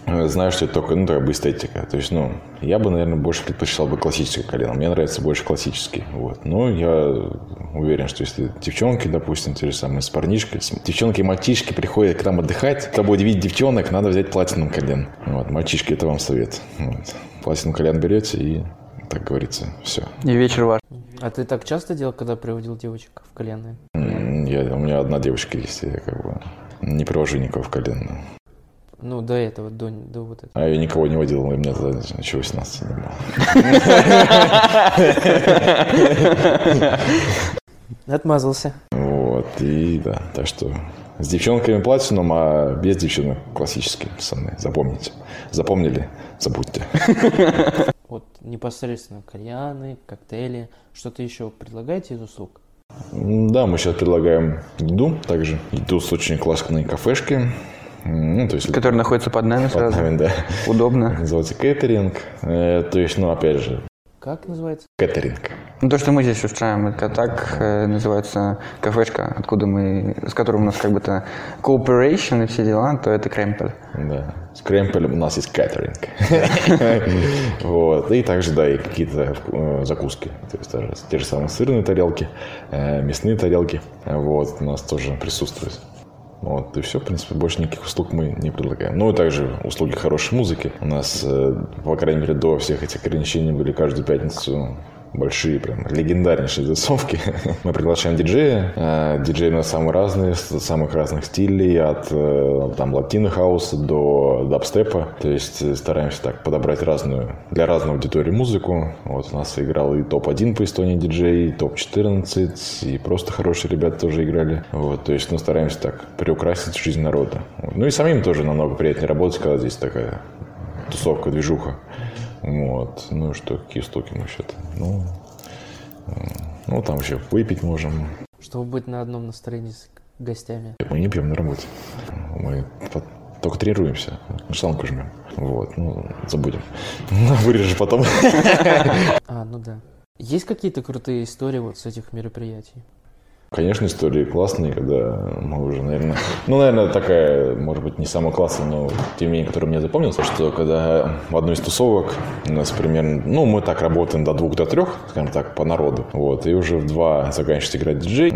э, знаю, что это только, ну, как бы эстетика. То есть, ну, я бы, наверное, больше предпочитал бы классический кальян. Мне нравится больше классический. Вот. Но я уверен, что если девчонки, допустим, те же самые с парнишкой, с- девчонки и мальчишки приходят к нам отдыхать, чтобы удивить девчонок, надо взять платином кальян. Вот, мальчишки, это вам совет. Вот. Платином кальян берете и, так говорится, все. И вечер ваш. А ты так часто делал, когда приводил девочек в кальянные? Я, у меня одна девочка есть, я как бы не привожу никого в кальян. Ну, до этого, до, до вот этого. А я никого не водил, у меня тогда еще 18 не было. <laughs> Отмазался. Вот, и да, так что с девчонками платином, а без девчонок классические пацаны. Запомните. Запомнили? Забудьте. <laughs> Вот непосредственно кальяны, коктейли. Что-то еще предлагаете из услуг? Да, мы сейчас предлагаем еду также. Еду с очень классной кафешки. Ну, то есть Который находится под нами под сразу. нами, да. Удобно. Называется кейтеринг. Э, То есть, ну, опять же, Как называется? кейтеринг. Ну, то, что мы здесь устраиваем, это так э, называется кафешка, откуда мы, с которой у нас как бы то cooperation и все дела, то это Кремпель. Да. С кремпелем у нас есть катеринг. <laughs> Вот. И также, да, и какие-то э, закуски. То есть те же самые сырные тарелки, э, мясные тарелки. Вот. У нас тоже присутствует. Вот, и все, в принципе, больше никаких услуг мы не предлагаем. Ну, и также услуги хорошей музыки. У нас, э, по крайней мере, до всех этих ограничений были каждую пятницу большие, прям легендарнейшие тусовки. <laughs> Мы приглашаем диджея. Э, Диджеи у нас самые разные, самых разных стилей, от э, там латино хауса до дабстепа. То есть э, стараемся так подобрать разную, для разной аудитории музыку. Вот у нас играл и топ-1 по Эстонии диджей, и топ-14, и просто хорошие ребята тоже играли. Вот, то есть, ну, стараемся так приукрасить жизнь народа. Ну и самим тоже намного приятнее работать, когда здесь такая тусовка, движуха. Вот. Ну и что, какие штуки мы еще-то? Ну, м, ну, там еще выпить можем. Чтобы быть на одном настроении с гостями. Мы не пьем на работе. Мы только тренируемся. Шланку жмем. Вот, ну, забудем. Вырежешь потом. <laughs> А, ну да. Есть какие-то крутые истории вот с этих мероприятий? Конечно, истории классные, когда мы уже, наверное... Ну, наверное, такая, может быть, не самая классная, но тем не менее, которая мне запомнился, что когда в одной из тусовок у нас примерно... Ну, мы так работаем до двух, до трех, скажем так, по народу. Вот, и уже в два заканчивается играть диджей.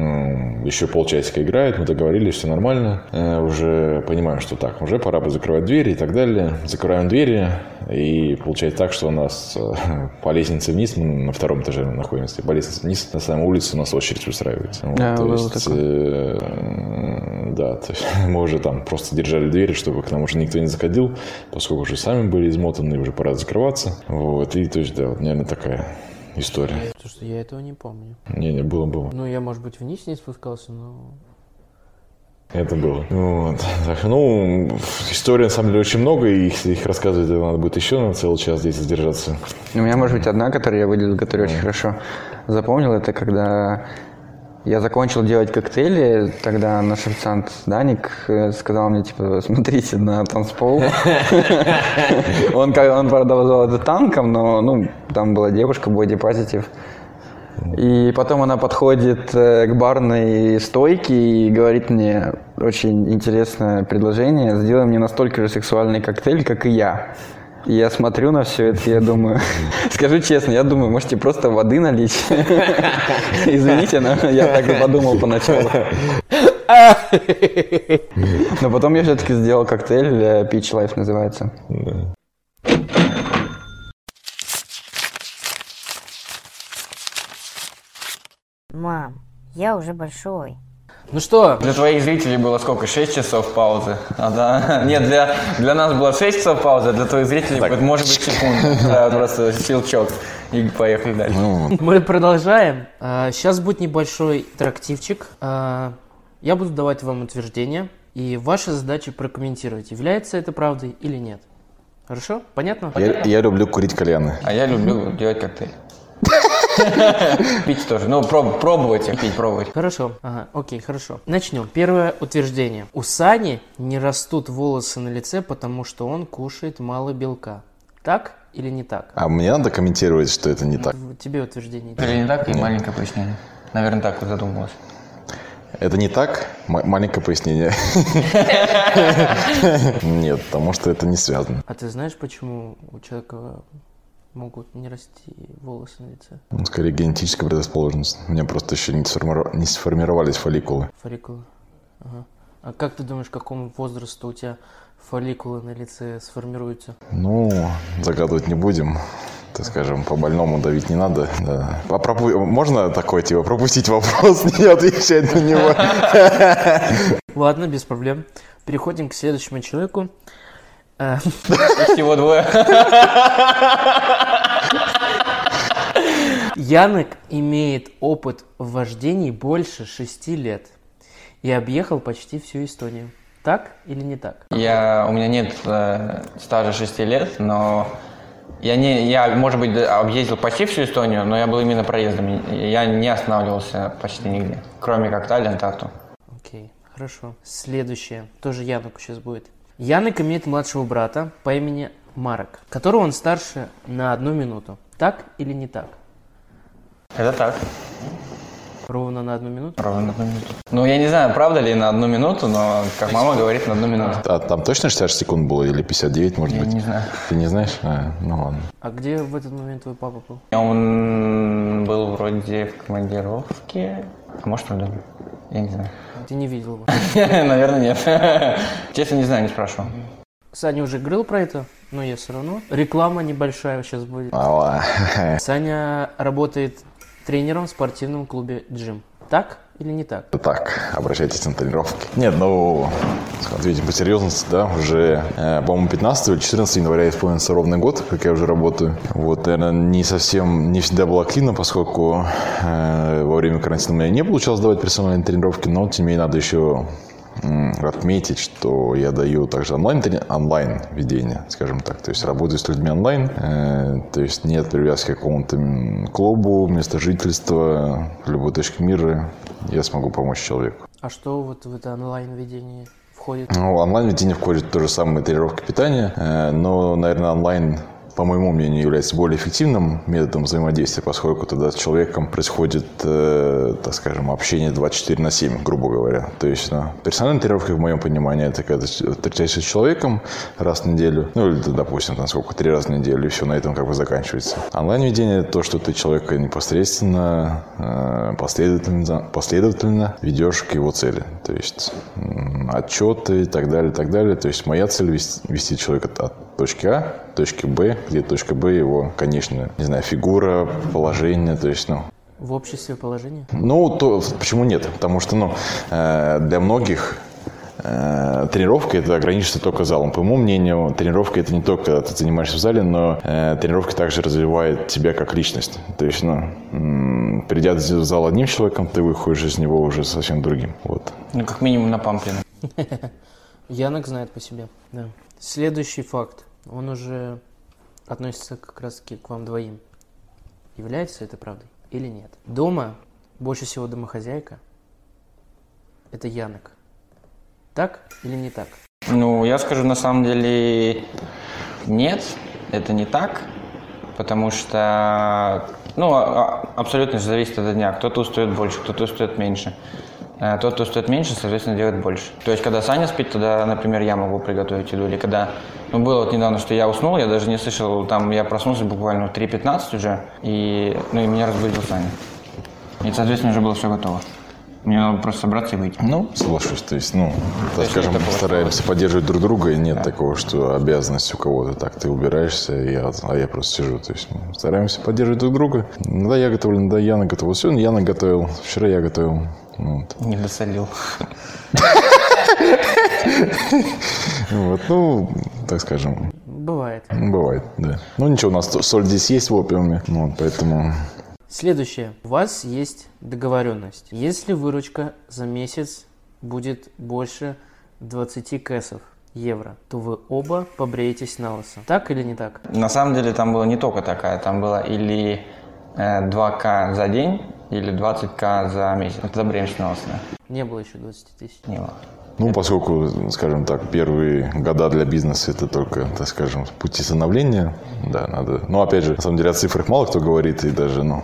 Еще полчасика играет, мы договорились, все нормально. Э, Уже понимаем, что так, уже пора бы закрывать двери и так далее. Закрываем двери, и получается так, что у нас э, по лестнице вниз, мы на втором этаже находимся, по лестнице вниз, на самой улице у нас очередь устраивается. Вот, Да, то было есть, такое. э, да, то есть <laughs> мы уже там просто держали двери, чтобы к нам уже никто не заходил, поскольку уже сами были измотаны, уже пора закрываться. Вот, и то есть, да, вот, наверное, такая история. Потому что я этого не помню. Не, не, было, было. Ну, я, может быть, вниз не спускался, но... Это было. Вот. Так, ну, историй на самом деле очень много, и если их рассказывать, надо будет еще на целый час здесь задержаться. У меня, может быть, одна, которую я выделил, которую очень хорошо запомнил, это когда я закончил делать коктейли, тогда наш официант Даник э, сказал мне, типа, смотрите на танцпол. <laughs> Он, как- он, правда, назвал это танком, но, ну, там была девушка, боди позитив. И потом она подходит э, к барной стойке и говорит мне очень интересное предложение. Сделай мне настолько же сексуальный коктейль, как и я. И я смотрю на все это, и я думаю, <laughs> скажу честно, я думаю, можете просто воды налить. <laughs> Извините, но я так и подумал поначалу. <laughs> Но потом я все-таки сделал коктейль, э, Peach Life называется. Мам, я уже большой. Ну что, Для твоих зрителей было сколько? 6 часов паузы? А, да. <laughs> Нет, для, для нас было 6 часов паузы, а для твоих зрителей будет, может быть секунд. <laughs> Да, просто щелчок. И поехали дальше. мы продолжаем. Сейчас будет небольшой интерактивчик. А, Я буду давать вам утверждение, и ваша задача прокомментировать, является это правдой или нет. Хорошо? Понятно? Я, я люблю курить кальяны. А я люблю делать коктейль. <laughs> Пить тоже. Ну, проб- пробовать, пить пробовать. Хорошо. Ага, окей, хорошо. Начнем. Первое утверждение. У Сани не растут волосы на лице, потому что он кушает мало белка. Так или не так? А мне надо комментировать, что это не так. Тебе утверждение. Или не так, и маленькое пояснение. Наверное, так вот задумалась. Это не так? М- маленькое пояснение. <laughs> Нет, потому что это не связано. А ты знаешь, почему у человека могут не расти волосы на лице? Скорее генетическая предрасположенность. У меня просто еще не, сформиров- не сформировались фолликулы. Фолликулы. Ага. А как ты думаешь, к какому возрасту у тебя фолликулы на лице сформируются? Ну, загадывать не будем. Так скажем, по больному давить не надо. Да. А пропу- Можно такой, типа, пропустить вопрос, <laughs> не отвечать на него? <laughs> Ладно, без проблем. Переходим к следующему человеку. Всего двое. Янок имеет опыт в вождении больше шести лет и объехал почти всю Эстонию. Так или не так? Я, у меня нет э, стажа 6 лет, но я, не, я, может быть, объездил почти всю Эстонию, но я был именно проездом. Я не останавливался почти нигде, кроме как Таллин, Тарту. Окей, хорошо. Следующее. Тоже Янок сейчас будет. Янок имеет младшего брата по имени Марок, которого он старше на одну минуту. Так или не так? Это так, Ровно на одну минуту? ровно на одну минуту. Ну, я не знаю, правда ли на одну минуту, но, как мама говорит, на одну минуту. А там точно 60 секунд было или 59, может Я быть? не знаю. Ты не знаешь? А, ну ладно. А где в этот момент твой папа был? Он был вроде в командировке, а может, в доме. Я не знаю. Ты не видел его. <laughs> Наверное, нет. <laughs> Честно, не знаю, не спрашивал. Саня уже говорил про это, но я все равно. Реклама небольшая сейчас будет. Саня работает тренером в спортивном клубе «Джим». Так или не так? Так, обращайтесь на тренировки. Нет, ну, ответим по серьезности, да, уже, э, по-моему, 15 или 14 января исполнится ровный год, как я уже работаю. Вот, наверное, не совсем, не всегда был активно, поскольку э, во время карантина у меня не получалось давать персональные тренировки, но, тем не менее, надо еще отметить, что я даю также онлайн, онлайн ведение, скажем так. То есть работаю с людьми онлайн, э, то есть нет привязки к какому-то клубу, место жительства, любой точке мира. Я смогу помочь человеку. А что вот в это онлайн-ведение входит? Ну, онлайн ведение входит то же самое тренировки питания, э, но, наверное, онлайн по моему мнению, является более эффективным методом взаимодействия, поскольку тогда с человеком происходит, э, так скажем, общение 24 на 7, грубо говоря. То есть ну, персональная тренировка, в моем понимании, это когда ты встречаешься с человеком раз в неделю, ну или, допустим, там сколько, три раза в неделю, и все, на этом как бы заканчивается. Онлайн-ведение – это то, что ты человека непосредственно, э, последовательно, последовательно ведешь к его цели. То есть отчеты и так далее, и так далее. То есть моя цель вести человека от точки А к точке Б, где точка Б его конечная, не знаю, фигура, положение, то есть, ну, В обществе положение? ну, то почему нет? Потому что, ну, э, для многих э, тренировка это ограничится только залом. По моему мнению, тренировка это не только когда ты занимаешься в зале, но э, тренировка также развивает тебя как личность. То есть, ну, придя в зал одним человеком, ты выходишь из него уже совсем другим. Вот. Ну, как минимум на памплино. <laughs> Янок знает по себе. Да. Следующий факт. Он уже относится как раз к вам двоим. Является это правдой или нет? Дома больше всего домохозяйка – это Янок. Так или не так? Ну, я скажу на самом деле нет, это не так, потому что, ну, а- абсолютно же зависит от дня. Кто-то устает больше, кто-то устает меньше. Э, Тот, кто устает меньше, соответственно, делает больше. То есть, когда Саня спит, тогда, например, я могу приготовить еду. Или когда, ну, было вот недавно, что я уснул, я даже не слышал, там, я проснулся буквально в 3.15 уже, и, ну, и меня разбудил Саня. И, соответственно, уже было все готово. Мне надо просто собраться и выйти. Ну, соглашусь. То есть, ну, так есть скажем, стараемся поддерживать друг друга, и нет такого, что обязанность у кого-то. Так, ты убираешься, и я, а я просто сижу. То есть, мы стараемся поддерживать друг друга. Иногда я готовлю, иногда Яна готовила. Сегодня Яна готовил, вчера я готовил. Вот. Не досолил. Вот, ну, так скажем, Бывает. бывает, да. Ну, ничего, у нас соль здесь есть в опиуме, ну, вот, поэтому... Следующее. У вас есть договоренность. Если выручка за месяц будет больше 20 кэсов, евро, то вы оба побреетесь на лысо. Так или не так? На самом деле там было не только такая, там было или э, 2К за день, или 20к за месяц. Это за беременность Не было еще 20 тысяч. Не было. Ну, поскольку, скажем так, первые года для бизнеса это только, так скажем, пути становления, да, надо. Но опять же, на самом деле о цифрах мало кто говорит, и даже, ну,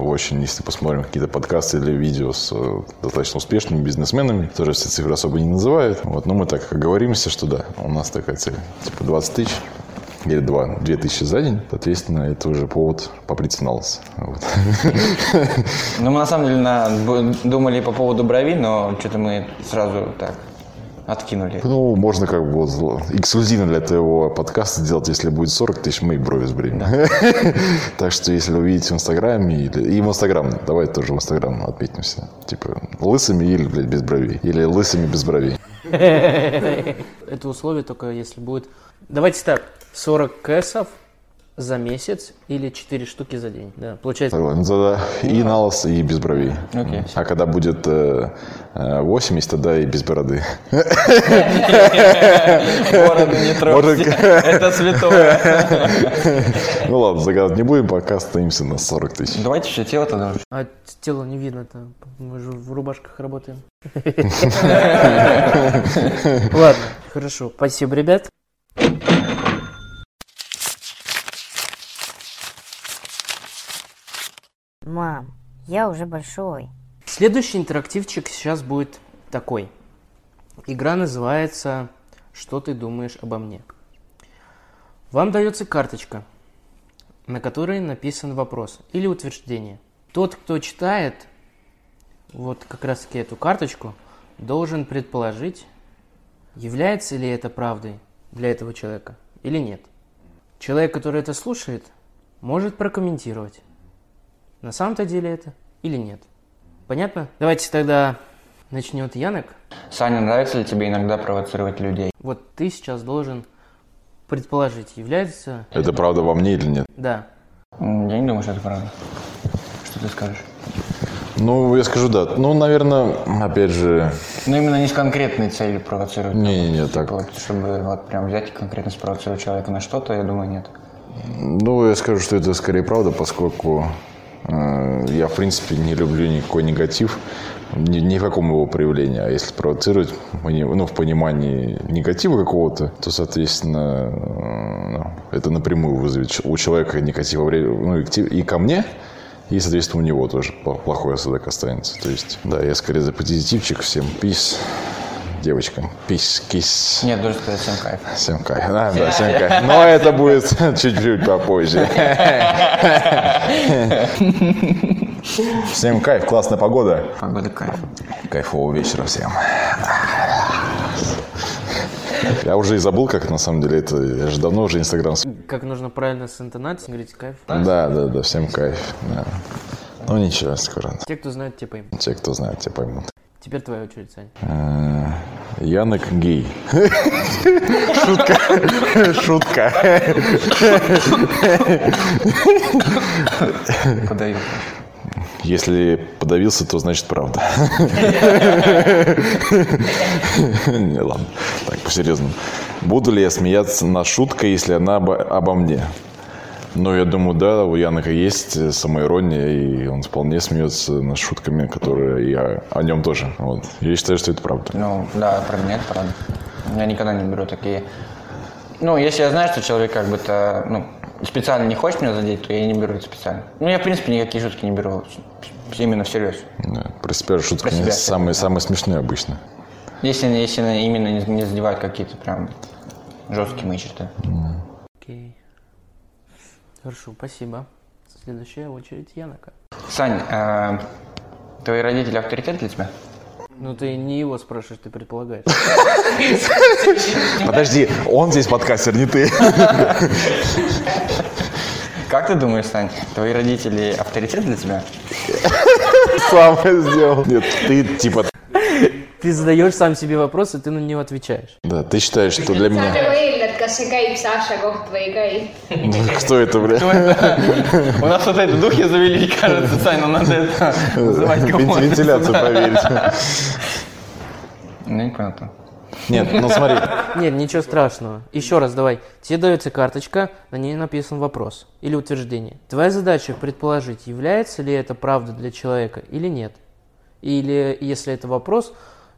очень, если посмотрим какие-то подкасты или видео с э, достаточно успешными бизнесменами, тоже все цифры особо не называют. Вот, но мы так оговоримся, что да, у нас такая цель, типа 20 тысяч или два, две тысячи за день, соответственно, это уже повод побриться на лысо. Вот. <laughs> Ну, мы на самом деле на, думали по поводу брови, но что-то мы сразу так откинули. Ну, можно как бы вот эксклюзивно для твоего подкаста сделать, если будет 40 тысяч, мы и брови сбреем. Да. <laughs> так что, если вы увидите в Инстаграме, или... и в Инстаграм, давай тоже в Инстаграм отметимся. Типа, лысыми или, блядь, без бровей. Или лысыми без бровей. <laughs> Это условие только если будет... Давайте так, 40 кэсов за месяц или 4 штуки за день. Да, получается. Согласен. И на лос, и без бровей. Okay. А когда будет э, 80, тогда и без бороды. Бороду не трогайте. Это святое. Ну ладно, загадывать не будем, пока остаемся на 40 тысяч. Давайте все тело тогда. А тело не видно-то. Мы же в рубашках работаем. <laughs> Ладно, хорошо. Спасибо, ребят. Мам, я уже большой. Следующий интерактивчик сейчас будет такой. Игра называется «Что ты думаешь обо мне?». Вам дается карточка, на которой написан вопрос или утверждение. Тот, кто читает вот как раз таки эту карточку, должен предположить, является ли это правдой для этого человека или нет. Человек, который это слушает, может прокомментировать, на самом-то деле это или нет. Понятно? Давайте тогда начнет Янок. Саня, нравится ли тебе иногда провоцировать людей? Вот ты сейчас должен предположить, является... Это правда во мне или нет? Да. Я не думаю, что это правда. Что ты скажешь? Ну, я скажу да. Ну, наверное, опять же... Ну, именно не с конкретной целью провоцировать. Не-не-не, так. Вот, чтобы вот прям взять и конкретно спровоцировать человека на что-то, я думаю, нет. Ну, я скажу, что это скорее правда, поскольку Э, я, в принципе, не люблю никакой негатив, ни, ни в каком его проявлении. А если провоцировать ну, в понимании негатива какого-то, то, соответственно, э, ну, это напрямую вызовет у человека негатив ну, и ко мне, и, соответственно, у него тоже плохой осадок останется. То есть, да, я скорее за позитивчик. Всем peace девочкам. Пись, кис. Нет, должен сказать всем кайф. Всем кайф. Да, да, всем кайф. Но это будет <laughs> чуть-чуть попозже. <laughs> Всем кайф, классная погода. Погода кайф. Кайфового вечера всем. Я уже и забыл, как на самом деле это. Я же давно уже Инстаграм. Как нужно правильно с интонацией говорить кайф? Да, да, да, всем кайф. Да. Ну ничего, скоро. Те, кто знает, те поймут. Те, кто знает, те поймут. Теперь твоя очередь, Сань. Э, Янок гей. Шутка. Шутка. Подаю. Если подавился, то значит правда. Не, ладно. Так, по-серьезному. Буду ли я смеяться на шутка, если она обо мне? Ну, я думаю, да, у Янока есть самоирония, и он вполне смеется над шутками, которые я о нем тоже. Вот. Я считаю, что это правда. Ну, да, про меня это правда. Я никогда не беру такие... Ну, если я знаю, что человек как бы-то, ну, специально не хочет меня задеть, то я не беру это специально. Ну, я, в принципе, никакие шутки не беру. Именно всерьез. Да, про себя шутки про себя самые, самые смешные обычно. Если, если именно не, не задевают какие-то прям жесткие мои черты. Окей. Okay. Хорошо, спасибо. Следующая очередь Янока. Сань, э, твои родители авторитет для тебя? Ну ты не его спрашиваешь, ты предполагаешь. Подожди, он здесь подкастер, не ты. Как ты думаешь, Сань, твои родители авторитет для тебя? Сам сделал. Нет, ты типа ты задаешь сам себе вопрос, и ты на него отвечаешь. Да, ты считаешь, что для меня... käi? Кто это, бля? У нас вот это духи завели, кажется, Сань, но надо это называть Вентиляцию проверить. Ну, понял. Нет, ну смотри. Нет, ничего страшного. Еще раз давай. Тебе дается карточка, на ней написан вопрос или утверждение. Твоя задача предположить, является ли это правда для человека или нет. Или если это вопрос,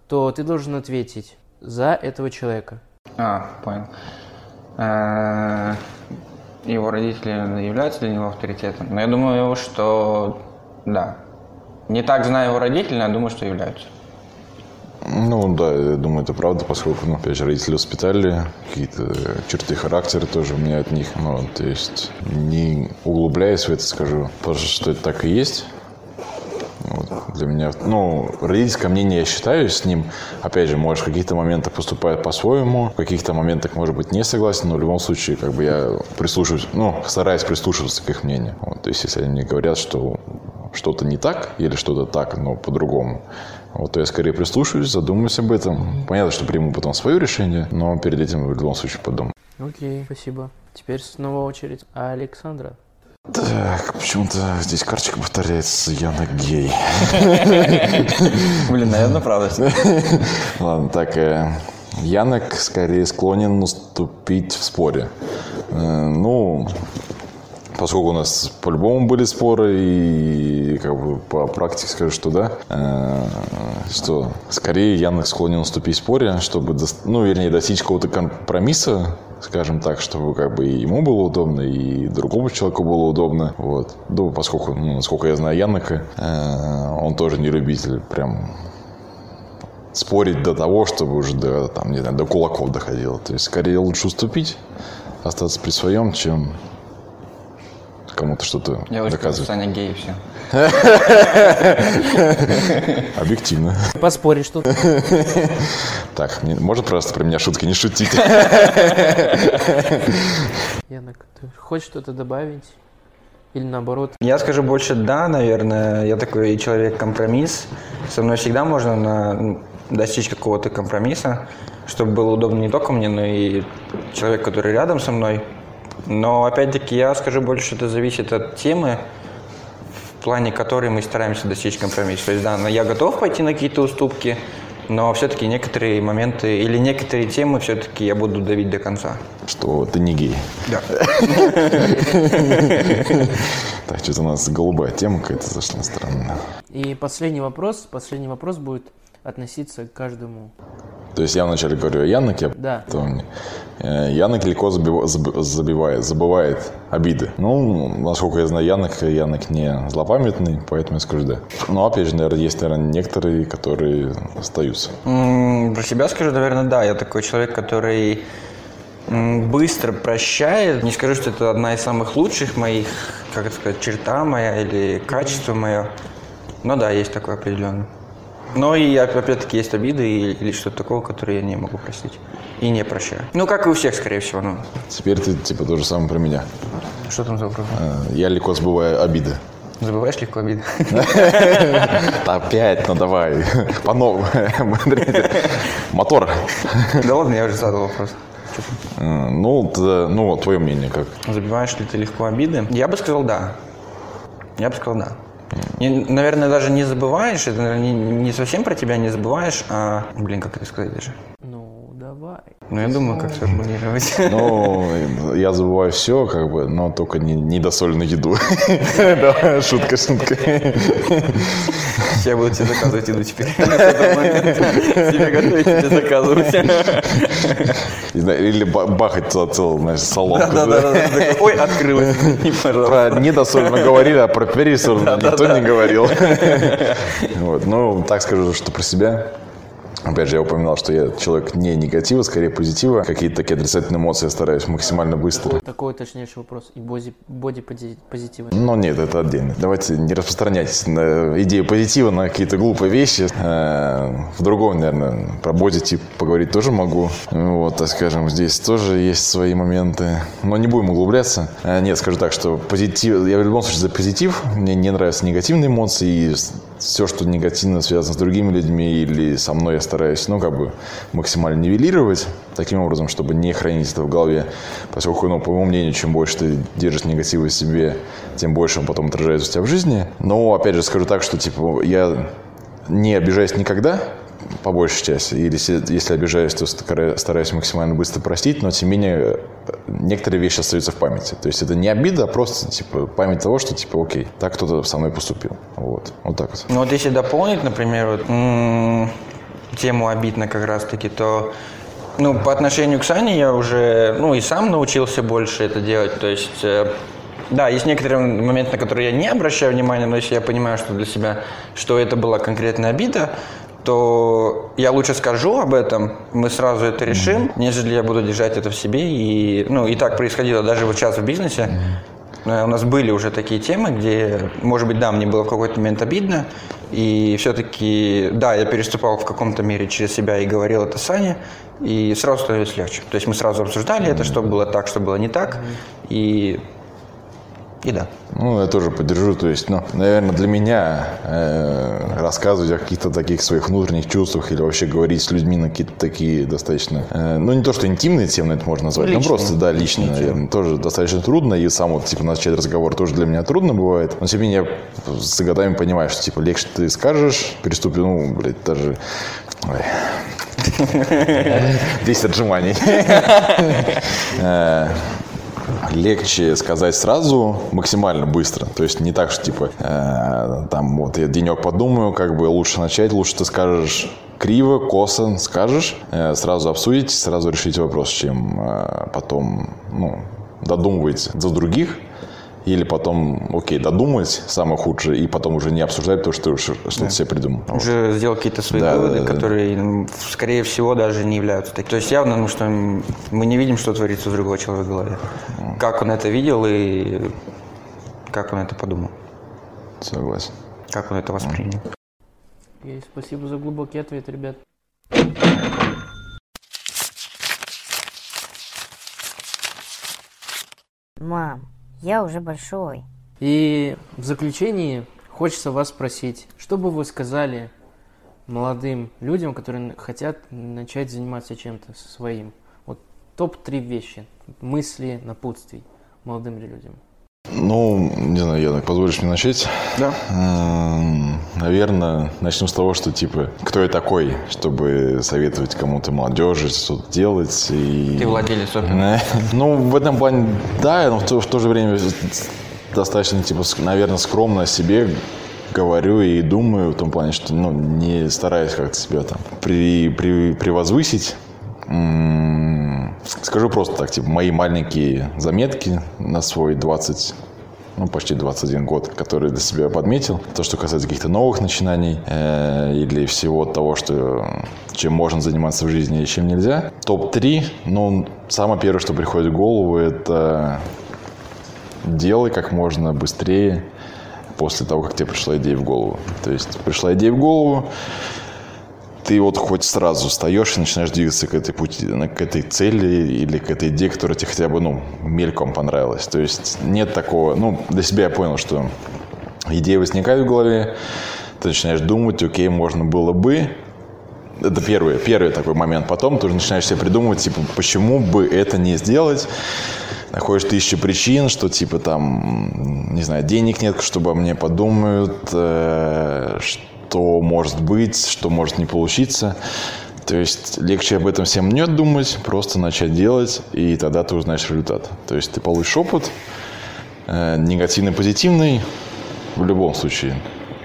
то ты должен ответить за этого человека. А, понял. Э, Его родители являются для него авторитетом? Но я думаю, что да. Не так знаю его родителей, но я думаю, что являются. Ну да, я думаю, это правда, поскольку, ну, опять же, родители воспитали, какие-то черты характера тоже у меня от них. Ну, то есть, не углубляясь в это, скажу, просто что это так и есть. Вот, для меня, ну, родительское мнение я считаю с ним. Опять же, может, в каких-то моментах поступает по-своему, в каких-то моментах, может быть, не согласен, но в любом случае, как бы я прислушиваюсь, ну, стараюсь прислушиваться к их мнению. Вот, то есть, если они мне говорят, что что-то не так или что-то так, но по-другому, вот, то я скорее прислушаюсь, задумаюсь об этом. Понятно, что приму потом свое решение, но перед этим в любом случае подумаю. Окей, спасибо. Теперь снова очередь Александра. Так, почему-то здесь карточка повторяется Яна Гей. Блин, наверное, правда. Ладно, так, э, Янок скорее склонен наступить в споре. Э, ну, поскольку у нас по-любому были споры, и как бы по практике скажу, что да, э, что скорее Янок склонен наступить в споре, чтобы, дос- ну, вернее, достичь какого-то компромисса, скажем так, чтобы как бы и ему было удобно, и другому человеку было удобно. Вот. Ну, поскольку, ну, насколько я знаю Янока, э, он тоже не любитель прям спорить до того, чтобы уже до, там, не знаю, до кулаков доходило. То есть, скорее лучше уступить, остаться при своем, чем кому-то что-то доказывать. Саня гей, все. <laughs> Объективно. Поспоришь тут. <laughs> Так, можно просто про меня шутки не шутить? <laughs> Янок, ты хочешь что-то добавить? Или наоборот? Я скажу больше да, наверное. Я такой человек-компромисс. Со мной всегда можно на- достичь какого-то компромисса, чтобы было удобно не только мне, но и человек, который рядом со мной. Но опять-таки я скажу больше, что это зависит от темы, в плане которой мы стараемся достичь компромисса. То есть, да, но я готов пойти на какие-то уступки, но все-таки некоторые моменты или некоторые темы все-таки я буду давить до конца. Что ты не гей. Да. <laughs> Так, что-то у нас голубая тема какая-то зашла странная. И последний вопрос. Последний вопрос будет относиться к каждому. То есть я вначале говорю о Яноке, Да. то мне, э, Янок легко забива- заб- забивает, забывает обиды. Ну, насколько я знаю Янок, Янок не злопамятный, поэтому я скажу да. Но опять же, наверное, есть, наверное, некоторые, которые остаются. М, Про себя скажу, наверное, да. Я такой человек, который быстро прощает. Не скажу, что это одна из самых лучших моих, как это сказать, черта моя или качество мое. Но да, есть такое определенно. Но и опять-таки есть обиды или, или что-то такого, которое я не могу простить. И не прощаю. Ну, как и у всех, скорее всего. Ну, Теперь ты, типа, то же самое про меня. что там за вопрос? Э, Я легко забываю обиды. Забываешь легко обиды? <laughs> Опять, ну давай, по-новому. <laughs> Мотор. Да ладно, я уже задал вопрос. Э, Ну, ну, вот твое мнение как? Забиваешь ли ты легко обиды? Я бы сказал да. Я бы сказал да. Не- наверное, даже не забываешь, это не, не совсем про тебя не забываешь, а... Блин, как это сказать даже? Ну, давай. Ну, я думаю, как сформулировать. <laughs> Ну, я забываю все, как бы, но только не, недосоленную еду. <laughs> Да, шутка, шутка. <laughs> Я буду тебе заказывать еду теперь. Тебе готовить, тебе заказывать. Не Или ба- бахать целую, знаешь, соломку. Ой, открылась. Не. Про недосолено говорили, а про пересолено никто не говорил. Вот, ну, так скажу, что про себя. Опять же, я упоминал, что я человек не негатива, скорее позитива. Какие-то такие отрицательные эмоции я стараюсь максимально быстро. Такой уточняющий вопрос. И боди, боди пози- позитивный. Но нет, это отдельно. Давайте не распространяйтесь на идею позитива, на какие-то глупые вещи. Э, В другом, наверное, про бодитип поговорить тоже могу. Вот, так скажем, здесь тоже есть свои моменты. Но не будем углубляться. Э, Нет, скажу так, что позитив... Я в любом случае за позитив. Мне не нравятся негативные эмоции. И все, что негативно связано с другими людьми или со мной, я стараюсь, ну, как бы максимально нивелировать. Таким образом, чтобы не хранить это в голове. Поскольку, ну, по моему мнению, чем больше ты держишь негатива в себе, тем больше он потом отражается у тебя в жизни. Но, опять же, скажу так, что, типа, я не обижаюсь никогда, по большей части. Или если, обижаюсь, то стараюсь максимально быстро простить, но тем не менее некоторые вещи остаются в памяти. То есть это не обида, а просто типа память того, что типа окей, так кто-то со мной поступил. Вот, вот так вот. Ну вот если дополнить, например, вот, тему обидно как раз-таки, то ну, по отношению к Сане я уже, ну, и сам научился больше это делать. То есть, э, да, есть некоторые моменты, на которые я не обращаю внимания, но если я понимаю, что для себя, что это была конкретная обида, то я лучше скажу об этом, мы сразу это решим, mm-hmm. нежели я буду держать это в себе. И, ну, и так происходило даже вот сейчас в бизнесе. Mm-hmm. У нас были уже такие темы, где, может быть, да, мне было в какой-то момент обидно, и все-таки, да, я переступал в каком-то мере через себя и говорил это Сане, и сразу становилось легче. То есть мы сразу обсуждали mm-hmm. это, что было так, что было не так, mm-hmm. и и да. Ну, я тоже поддержу. То есть, ну, наверное, для меня э, рассказывать о каких-то таких своих внутренних чувствах или вообще говорить с людьми на какие-то такие достаточно, э, ну, не то, что интимные темы это можно назвать, личные. но просто, да, личные, личные, наверное, тоже достаточно трудно. И сам вот, типа, начать разговор тоже для меня трудно бывает. Но, тем не менее, я с годами понимаю, что, типа, легче ты скажешь, переступи, ну, блядь, даже... Ой. <laughs> 10 отжиманий. <laughs> Легче сказать сразу максимально быстро. То есть не так, что типа э, там вот я денек подумаю, как бы лучше начать, лучше ты скажешь криво, косо скажешь, э, сразу обсудите, сразу решите вопрос, чем э, потом ну, додумывать за других. Или потом, окей, додумать самое худшее, и потом уже не обсуждать то, что что-то да. себе придумал. Уже вот. сделал какие-то свои да, выводы, да, которые, да. скорее всего, даже не являются такими. То есть явно, ну, что мы не видим, что творится у другого человека в голове. Как он это видел и как он это подумал. Согласен. Как он это воспринял. И спасибо за глубокий ответ, ребят. Мам, я уже большой. И в заключении хочется вас спросить, что бы вы сказали молодым людям, которые хотят начать заниматься чем-то своим? Вот топ-3 вещи, мысли, напутствий молодым людям. Ну, не знаю, я позволишь мне начать? Да. Наверное, начнем с того, что, типа, кто я такой, чтобы советовать кому-то молодежи что-то делать. И... Ты владелец Ну, в этом плане, да, но в то, в то же время достаточно, типа, наверное, скромно о себе говорю и думаю в том плане, что, ну, не стараюсь как-то себя там при, при, превозвысить. Скажу просто так, типа, мои маленькие заметки на свой 20 ну, почти 21 год, который для себя подметил. То, что касается каких-то новых начинаний э, или всего того, что, чем можно заниматься в жизни и чем нельзя. Топ-3, ну, самое первое, что приходит в голову, это делай как можно быстрее после того, как тебе пришла идея в голову. То есть пришла идея в голову, ты вот хоть сразу встаешь и начинаешь двигаться к этой пути, к этой цели или к этой идее, которая тебе хотя бы, ну, мельком понравилась. То есть нет такого, ну, для себя я понял, что идея возникает в голове, ты начинаешь думать, окей, можно было бы, это первый, первый такой момент. Потом ты уже начинаешь себе придумывать, типа, почему бы это не сделать. Находишь тысячу причин, что, типа, там, не знаю, денег нет, чтобы мне подумают, э, что может быть, что может не получиться. То есть легче об этом всем не думать, просто начать делать, и тогда ты узнаешь результат. То есть ты получишь опыт, э, негативный, позитивный, в любом случае.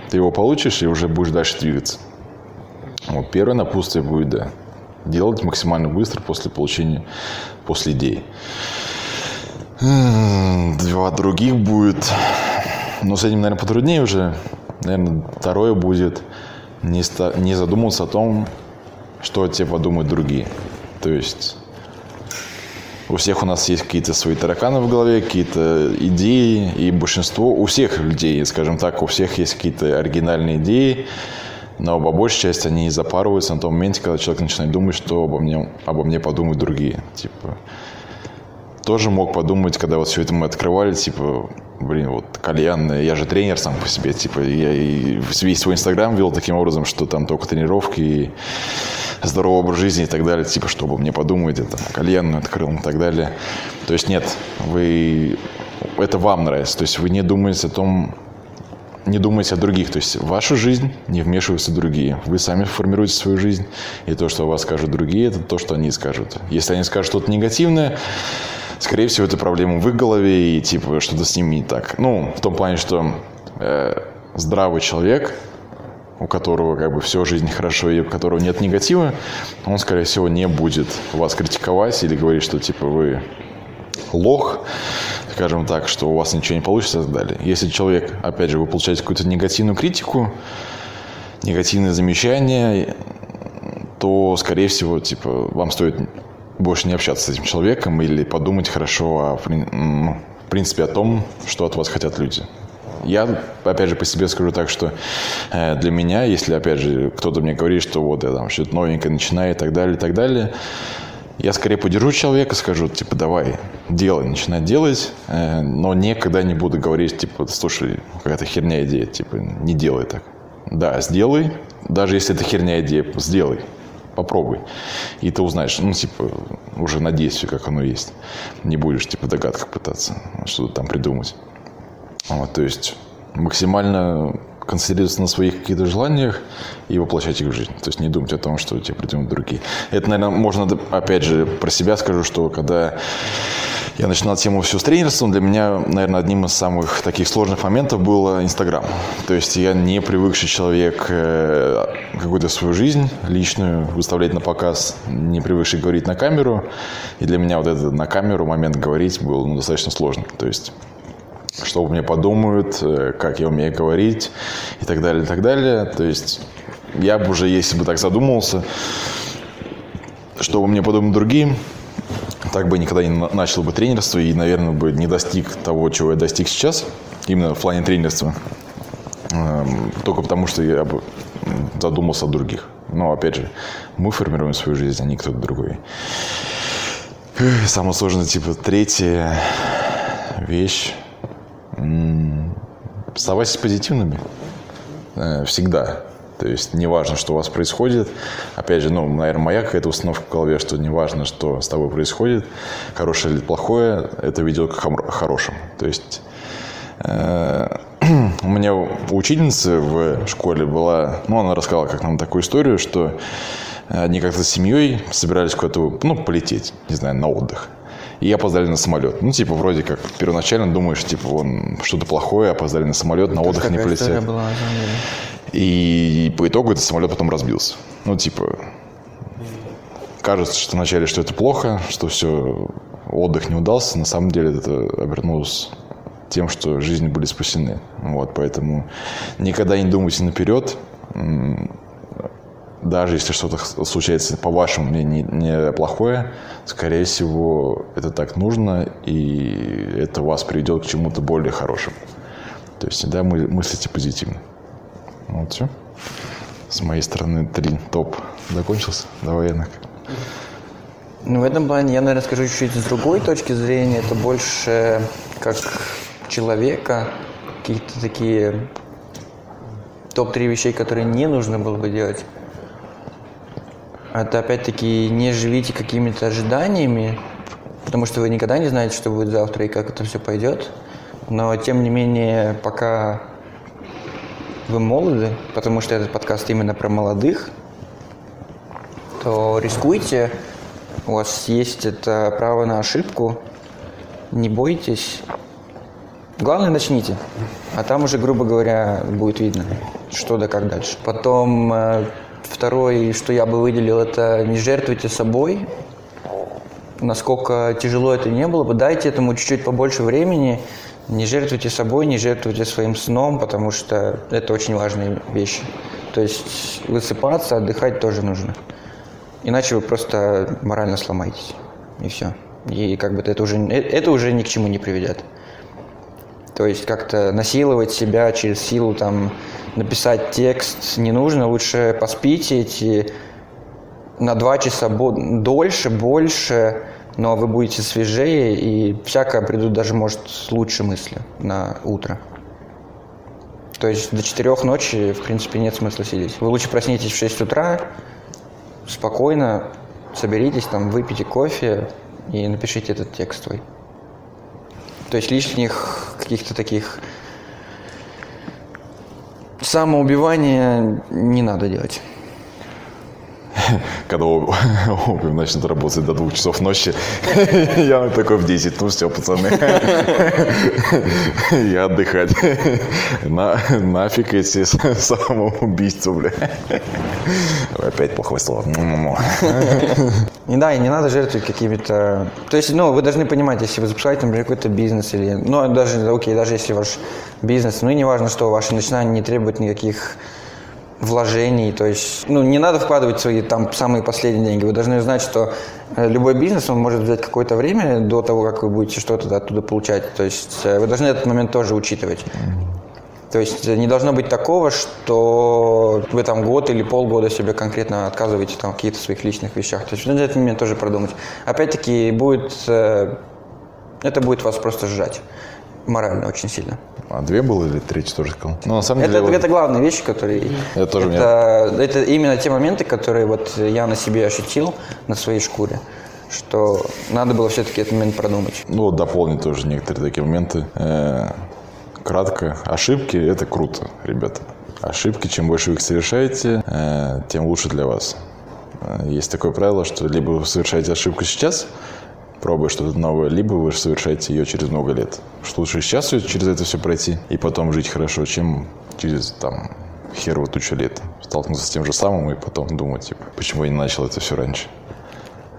Ты его получишь и уже будешь дальше двигаться. Вот первое напутствие будет, да, делать максимально быстро после получения, после идеи. Два других будет, но с этим, наверное, потруднее уже наверное, второе будет не, ста- не задумываться о том, что тебе подумают другие. То есть у всех у нас есть какие-то свои тараканы в голове, какие-то идеи, и большинство, у всех людей, скажем так, у всех есть какие-то оригинальные идеи, но по большей части они запарываются на том моменте, когда человек начинает думать, что обо мне, обо мне подумают другие. Типа, тоже мог подумать, когда вот все это мы открывали, типа, блин, вот кальян, я же тренер сам по себе, типа, я и весь свой инстаграм вел таким образом, что там только тренировки и здоровый образ жизни и так далее, типа, чтобы мне подумать, это кальян открыл и так далее. То есть нет, вы, это вам нравится, то есть вы не думаете о том, не думайте о других. То есть в вашу жизнь не вмешиваются другие. Вы сами формируете свою жизнь. И то, что о вас скажут другие, это то, что они скажут. Если они скажут что-то негативное, скорее всего, это проблема в их голове и типа что-то с ними не так. Ну, в том плане, что э, здравый человек, у которого как бы все жизнь хорошо и у которого нет негатива, он, скорее всего, не будет вас критиковать или говорить, что типа вы лох, скажем так, что у вас ничего не получится и так далее. Если человек, опять же, вы получаете какую-то негативную критику, негативные замечания, то, скорее всего, типа, вам стоит больше не общаться с этим человеком или подумать хорошо о, в принципе, о том, что от вас хотят люди. Я, опять же, по себе скажу так, что э, для меня, если, опять же, кто-то мне говорит, что вот я там что-то новенькое начинаю и так далее, и так далее, я скорее поддержу человека, скажу, типа, давай, делай, начинай делать, э, но никогда не буду говорить, типа, слушай, какая-то херня идея, типа, не делай так. Да, сделай, даже если это херня идея, сделай, попробуй. И ты узнаешь, ну, типа, уже на действие, как оно есть. Не будешь, типа, в догадках пытаться что-то там придумать. Вот, то есть максимально концентрироваться на своих каких-то желаниях и воплощать их в жизнь. То есть не думать о том, что тебе придумают другие. Это, наверное, можно, опять же, про себя скажу, что когда я начинал тему все с тренерством, для меня, наверное, одним из самых таких сложных моментов было Инстаграм. То есть я не привыкший человек э, какую-то свою жизнь личную выставлять на показ, не привыкший говорить на камеру. И для меня вот этот на камеру момент говорить был ну, достаточно сложный. То есть что мне подумают, э, как я умею говорить и так далее, и так далее. То есть я бы уже, если бы так задумался, что мне подумают другие, так бы никогда не начал бы тренерство и, наверное, бы не достиг того, чего я достиг сейчас, именно в плане тренерства. Эм, только потому, что я бы задумался о других. Но, опять же, мы формируем свою жизнь, а не кто-то другой. Самое сложное, типа, третья вещь Оставайтесь позитивными. Э, всегда. То есть не важно, что у вас происходит. Опять же, ну, наверное, моя какая-то установка в голове, что не важно, что с тобой происходит, хорошее или плохое, это ведет к хорошему. То есть э, <clears throat> у меня учительница в школе была, ну, она рассказала как нам такую историю, что они как-то с семьей собирались куда-то, ну, полететь, не знаю, на отдых и опоздали на самолет. Ну, типа, вроде как, первоначально думаешь, типа, вон, что-то плохое, опоздали на самолет, на отдых не полетят. Была, и по итогу этот самолет потом разбился. Ну, типа, кажется, что вначале, что это плохо, что все, отдых не удался. На самом деле это обернулось тем, что жизни были спасены. Вот, поэтому никогда не думайте наперед даже если что-то случается, по вашему мнению, не плохое, скорее всего, это так нужно, и это вас приведет к чему-то более хорошему. То есть всегда мы мыслите позитивно. Вот все. С моей стороны три топ закончился. Давай, Янок. Ну, в этом плане я, наверное, скажу чуть-чуть с другой точки зрения. Это больше как человека, какие-то такие топ-3 вещей, которые не нужно было бы делать. Это опять-таки не живите какими-то ожиданиями, потому что вы никогда не знаете, что будет завтра и как это все пойдет. Но тем не менее, пока вы молоды, потому что этот подкаст именно про молодых, то рискуйте. У вас есть это право на ошибку. Не бойтесь. Главное, начните. А там уже, грубо говоря, будет видно, что да как дальше. Потом э, Второй, что я бы выделил, это не жертвуйте собой. Насколько тяжело это не было бы, дайте этому чуть-чуть побольше времени. Не жертвуйте собой, не жертвуйте своим сном, потому что это очень важные вещи. То есть высыпаться, отдыхать тоже нужно. Иначе вы просто морально сломаетесь. И все. И как бы это уже, это уже ни к чему не приведет. То есть как-то насиловать себя через силу там написать текст не нужно, лучше поспите эти на два часа дольше, больше, но вы будете свежее, и всякое придут даже, может, лучше мысли на утро. То есть до четырех ночи, в принципе, нет смысла сидеть. Вы лучше проснитесь в 6 утра, спокойно соберитесь, там, выпейте кофе и напишите этот текст свой. То есть лишних каких-то таких Самоубивание не надо делать. <laughs> Когда опиум <laughs> начнет работать до двух часов ночи, <laughs> я такой в 10, ну все, пацаны, я отдыхать. На, нафиг эти самоубийства, бля. Опять плохое слово. Не да, и не надо жертвовать какими-то... То есть, ну, вы должны понимать, если вы запускаете, например, какой-то бизнес или... Ну, даже, окей, даже если ваш бизнес, ну, и не важно, что ваше начинание не требует никаких вложений, то есть, ну, не надо вкладывать свои там самые последние деньги. Вы должны знать, что э, любой бизнес, он может взять какое-то время до того, как вы будете что-то оттуда получать. То есть э, вы должны этот момент тоже учитывать. То есть не должно быть такого, что вы там год или полгода себе конкретно отказываете там в каких-то своих личных вещах. То есть надо этот момент тоже продумать. Опять-таки будет, э, это будет вас просто сжать морально очень сильно. А две было или тоже сказал? Ну, на самом это, деле... это главные вещи, которые... Это тоже это, это именно те моменты, которые вот я на себе ощутил, на своей шкуре что надо было все-таки этот момент продумать. Ну, вот дополнить тоже некоторые такие моменты. Э, кратко. Ошибки – это круто, ребята. Ошибки, чем больше вы их совершаете, э, тем лучше для вас. Э, есть такое правило, что либо вы совершаете ошибку сейчас – пробуя что-то новое, либо вы совершаете ее через много лет. Что лучше сейчас через это все пройти и потом жить хорошо, чем через там херово тучу лет. Столкнуться с тем же самым и потом думать, типа, почему я не начал это все раньше.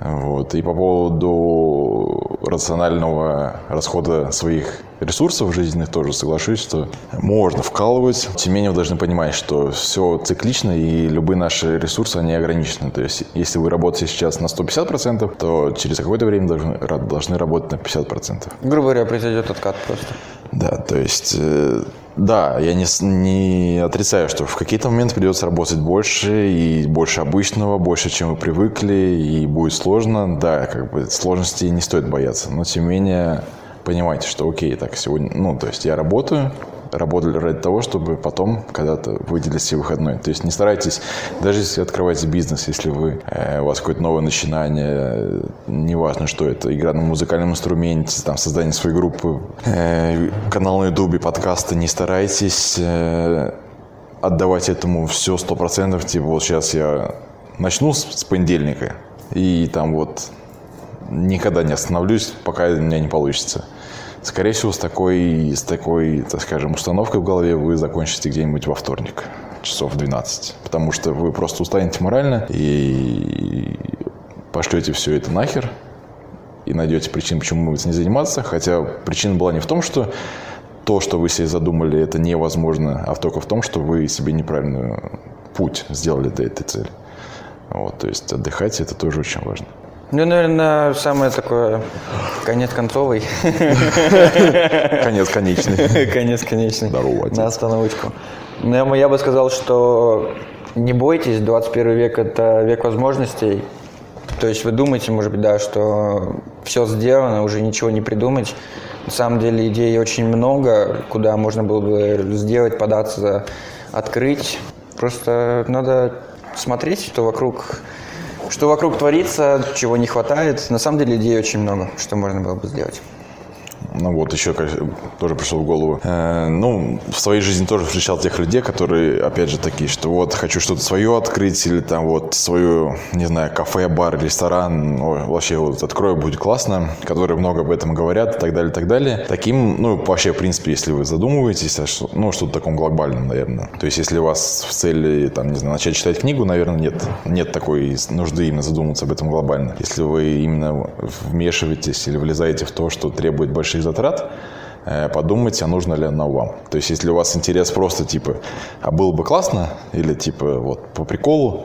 Вот. И по поводу рационального расхода своих ресурсов жизненных тоже соглашусь, что можно вкалывать. Тем не менее, вы должны понимать, что все циклично и любые наши ресурсы, они ограничены. То есть, если вы работаете сейчас на 150%, то через какое-то время должны, должны работать на 50%. Грубо говоря, произойдет откат просто. Да, то есть э, да, я не, не отрицаю, что в какие-то моменты придется работать больше и больше обычного, больше, чем вы привыкли, и будет сложно. Да, как бы сложностей не стоит бояться, но тем не менее понимайте, что окей, так сегодня, ну, то есть я работаю, работали ради того, чтобы потом когда-то выделить себе выходной. То есть не старайтесь, даже если открываете бизнес, если вы, э, у вас какое-то новое начинание, неважно, что это, игра на музыкальном инструменте, там, создание своей группы, э, канал на ютубе, подкасты, не старайтесь э, отдавать этому все сто процентов, типа вот сейчас я начну с, с понедельника, и там вот никогда не остановлюсь, пока у меня не получится. Скорее всего, с такой, с такой, так скажем, установкой в голове вы закончите где-нибудь во вторник, часов 12. Потому что вы просто устанете морально и пошлете все это нахер и найдете причину, почему вы не заниматься. Хотя причина была не в том, что то, что вы себе задумали, это невозможно, а только в том, что вы себе неправильный путь сделали до этой цели. Вот, то есть отдыхать это тоже очень важно. Ну, наверное, самое такое конец концовый. <laughs> Конец конечный. Конец конечный. Здорово. На остановочку. Но я бы сказал, что не бойтесь, 21 век – это век возможностей. То есть вы думаете, может быть, да, что все сделано, уже ничего не придумать. На самом деле идей очень много, куда можно было бы сделать, податься, открыть. Просто надо смотреть, что вокруг что вокруг творится, чего не хватает. На самом деле идей очень много, что можно было бы сделать. Ну вот, еще тоже пришел в голову. Э, ну, в своей жизни тоже встречал тех людей, которые, опять же, такие, что вот хочу что-то свое открыть, или там вот свою, не знаю, кафе, бар, ресторан, ой, вообще вот открою, будет классно, которые много об этом говорят и так далее, и так далее. Таким, ну, вообще, в принципе, если вы задумываетесь, ну, что-то таком глобальном, наверное. То есть, если у вас в цели, там, не знаю, начать читать книгу, наверное, нет, нет такой нужды именно задуматься об этом глобально. Если вы именно вмешиваетесь или влезаете в то, что требует больших затрат, э, подумайте, а нужно ли оно вам. То есть, если у вас интерес просто типа, а было бы классно, или типа вот по приколу,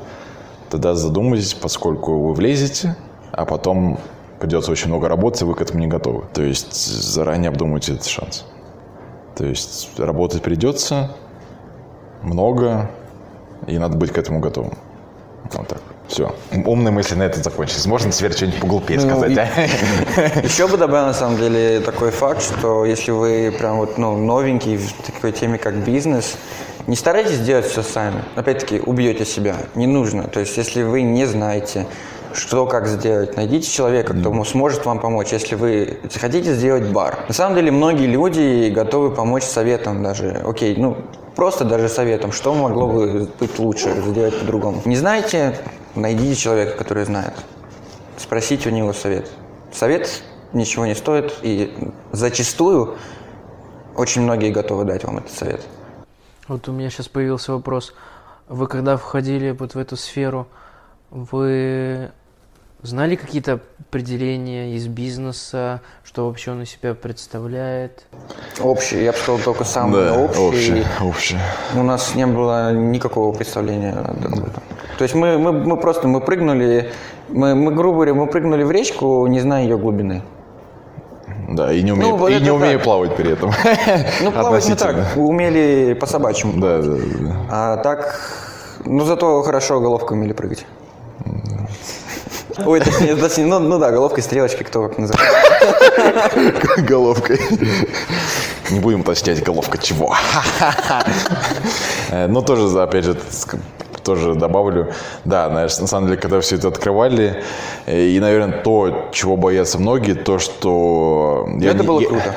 тогда задумайтесь, поскольку вы влезете, а потом придется очень много работать, и вы к этому не готовы. То есть, заранее обдумайте этот шанс. То есть, работать придется много, и надо быть к этому готовым. Вот так. Все. Умные мысли на это закончились. Можно теперь что-нибудь поглупее ну, сказать, да? <laughs> Еще бы добавил, на самом деле, такой факт, что если вы прям вот, ну, новенький в такой теме, как бизнес, не старайтесь делать все сами. Опять-таки, убьете себя. Не нужно. То есть, если вы не знаете, что как сделать. Найдите человека, кто сможет вам помочь, если вы хотите сделать бар. На самом деле многие люди готовы помочь советом даже. Окей, ну просто даже советом, что могло бы быть лучше, сделать по-другому. Не знаете, найдите человека, который знает. Спросите у него совет. Совет ничего не стоит, и зачастую очень многие готовы дать вам этот совет. Вот у меня сейчас появился вопрос. Вы когда входили вот в эту сферу, вы знали какие-то определения из бизнеса, что вообще он из себя представляет? Общий, я бы сказал, только самый Да, общий. общее, общее. У нас не было никакого представления об этом. То есть мы, мы, мы просто мы прыгнули, мы, мы, грубо говоря, мы прыгнули в речку, не зная ее глубины. Да, и не умею, вот и не умею так. плавать при этом. <laughs> Ну, плавать мы так, умели по собачьему. Да, да, да. А так, ну зато хорошо головкой умели прыгать. <laughs> Ой, точнее, точнее, ну, ну да, головкой, стрелочкой, кто как называет. <laughs> Головкой. Не будем уточнять, головка чего. <laughs> Э, Но тоже, за- опять же, тоже добавлю, да, знаешь, на самом деле, когда все это открывали, э, и, наверное, то, чего боятся многие, то, что... я Это не- было я- круто.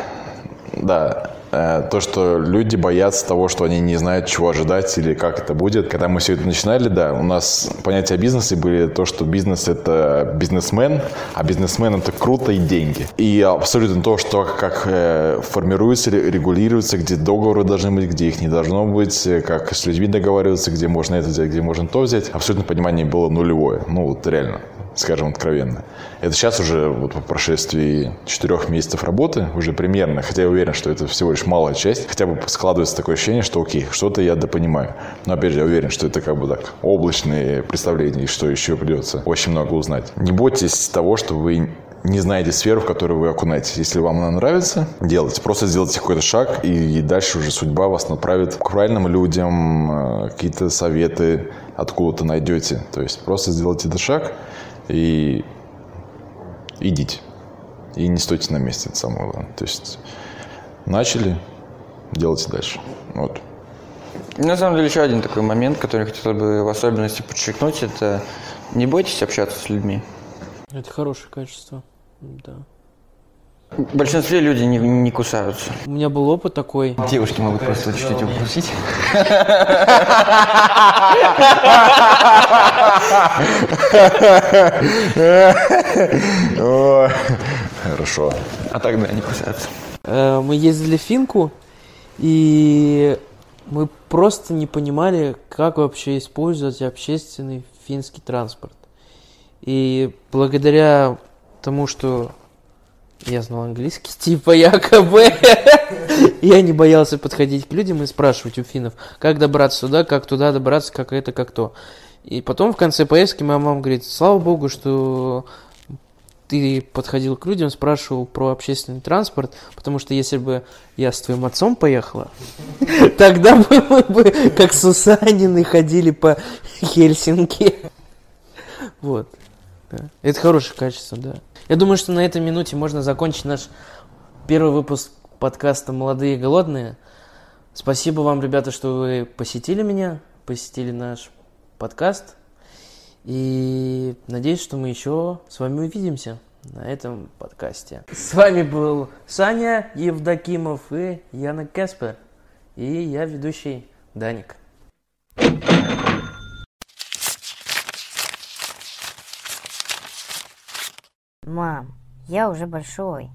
Да, то, что люди боятся того, что они не знают, чего ожидать или как это будет. Когда мы все это начинали, да, у нас понятия бизнеса были то, что бизнес – это бизнесмен, а бизнесмен – это круто и деньги. И абсолютно то, что как э, формируется, ре- регулируется, где договоры должны быть, где их не должно быть, э, как с людьми договариваться, где можно это взять, где можно то взять. Абсолютно понимание было нулевое. Ну, вот реально скажем откровенно. Это сейчас уже вот по прошествии четырех месяцев работы уже примерно, хотя я уверен, что это всего лишь малая часть, хотя бы складывается такое ощущение, что окей, что-то я допонимаю. Но опять же, я уверен, что это как бы так облачные представления, и что еще придется очень много узнать. Не бойтесь того, что вы не знаете сферу, в которую вы окунаетесь. Если вам она нравится, делайте. Просто сделайте какой-то шаг, и, дальше уже судьба вас направит к правильным людям, э, какие-то советы откуда-то найдете. То есть просто сделайте этот шаг и идите. И не стойте на месте, это самое главное. То есть начали, делайте дальше. Вот. На самом деле еще один такой момент, который я хотел бы в особенности подчеркнуть, это не бойтесь общаться с людьми. Это хорошее качество. Да. В большинстве люди не, не кусаются. У меня был опыт такой. Девушки могут просто чуть-чуть укусить. Хорошо. А так, да, не кусаются. Э, Мы ездили в Финку, и мы просто не понимали, как вообще использовать общественный финский транспорт. И благодаря тому, что я знал английский, <laughs> типа якобы, я не боялся подходить к людям и спрашивать у финнов, как добраться туда, как туда добраться, как это, как то. И потом в конце поездки моя мама говорит, слава богу, что ты подходил к людям, спрашивал про общественный транспорт, потому что если бы я с твоим отцом поехала, <laughs> тогда бы мы бы, как Сусанины, ходили по Хельсинки. <laughs> Вот. Это хорошее качество, да. Я думаю, что на этой минуте можно закончить наш первый выпуск подкаста «Молодые и голодные». Спасибо вам, ребята, что вы посетили меня, посетили наш подкаст. И надеюсь, что мы еще с вами увидимся на этом подкасте. С вами был Саня Евдокимов и Яна Кеспер. И я ведущий Даник. Мам, я уже большой.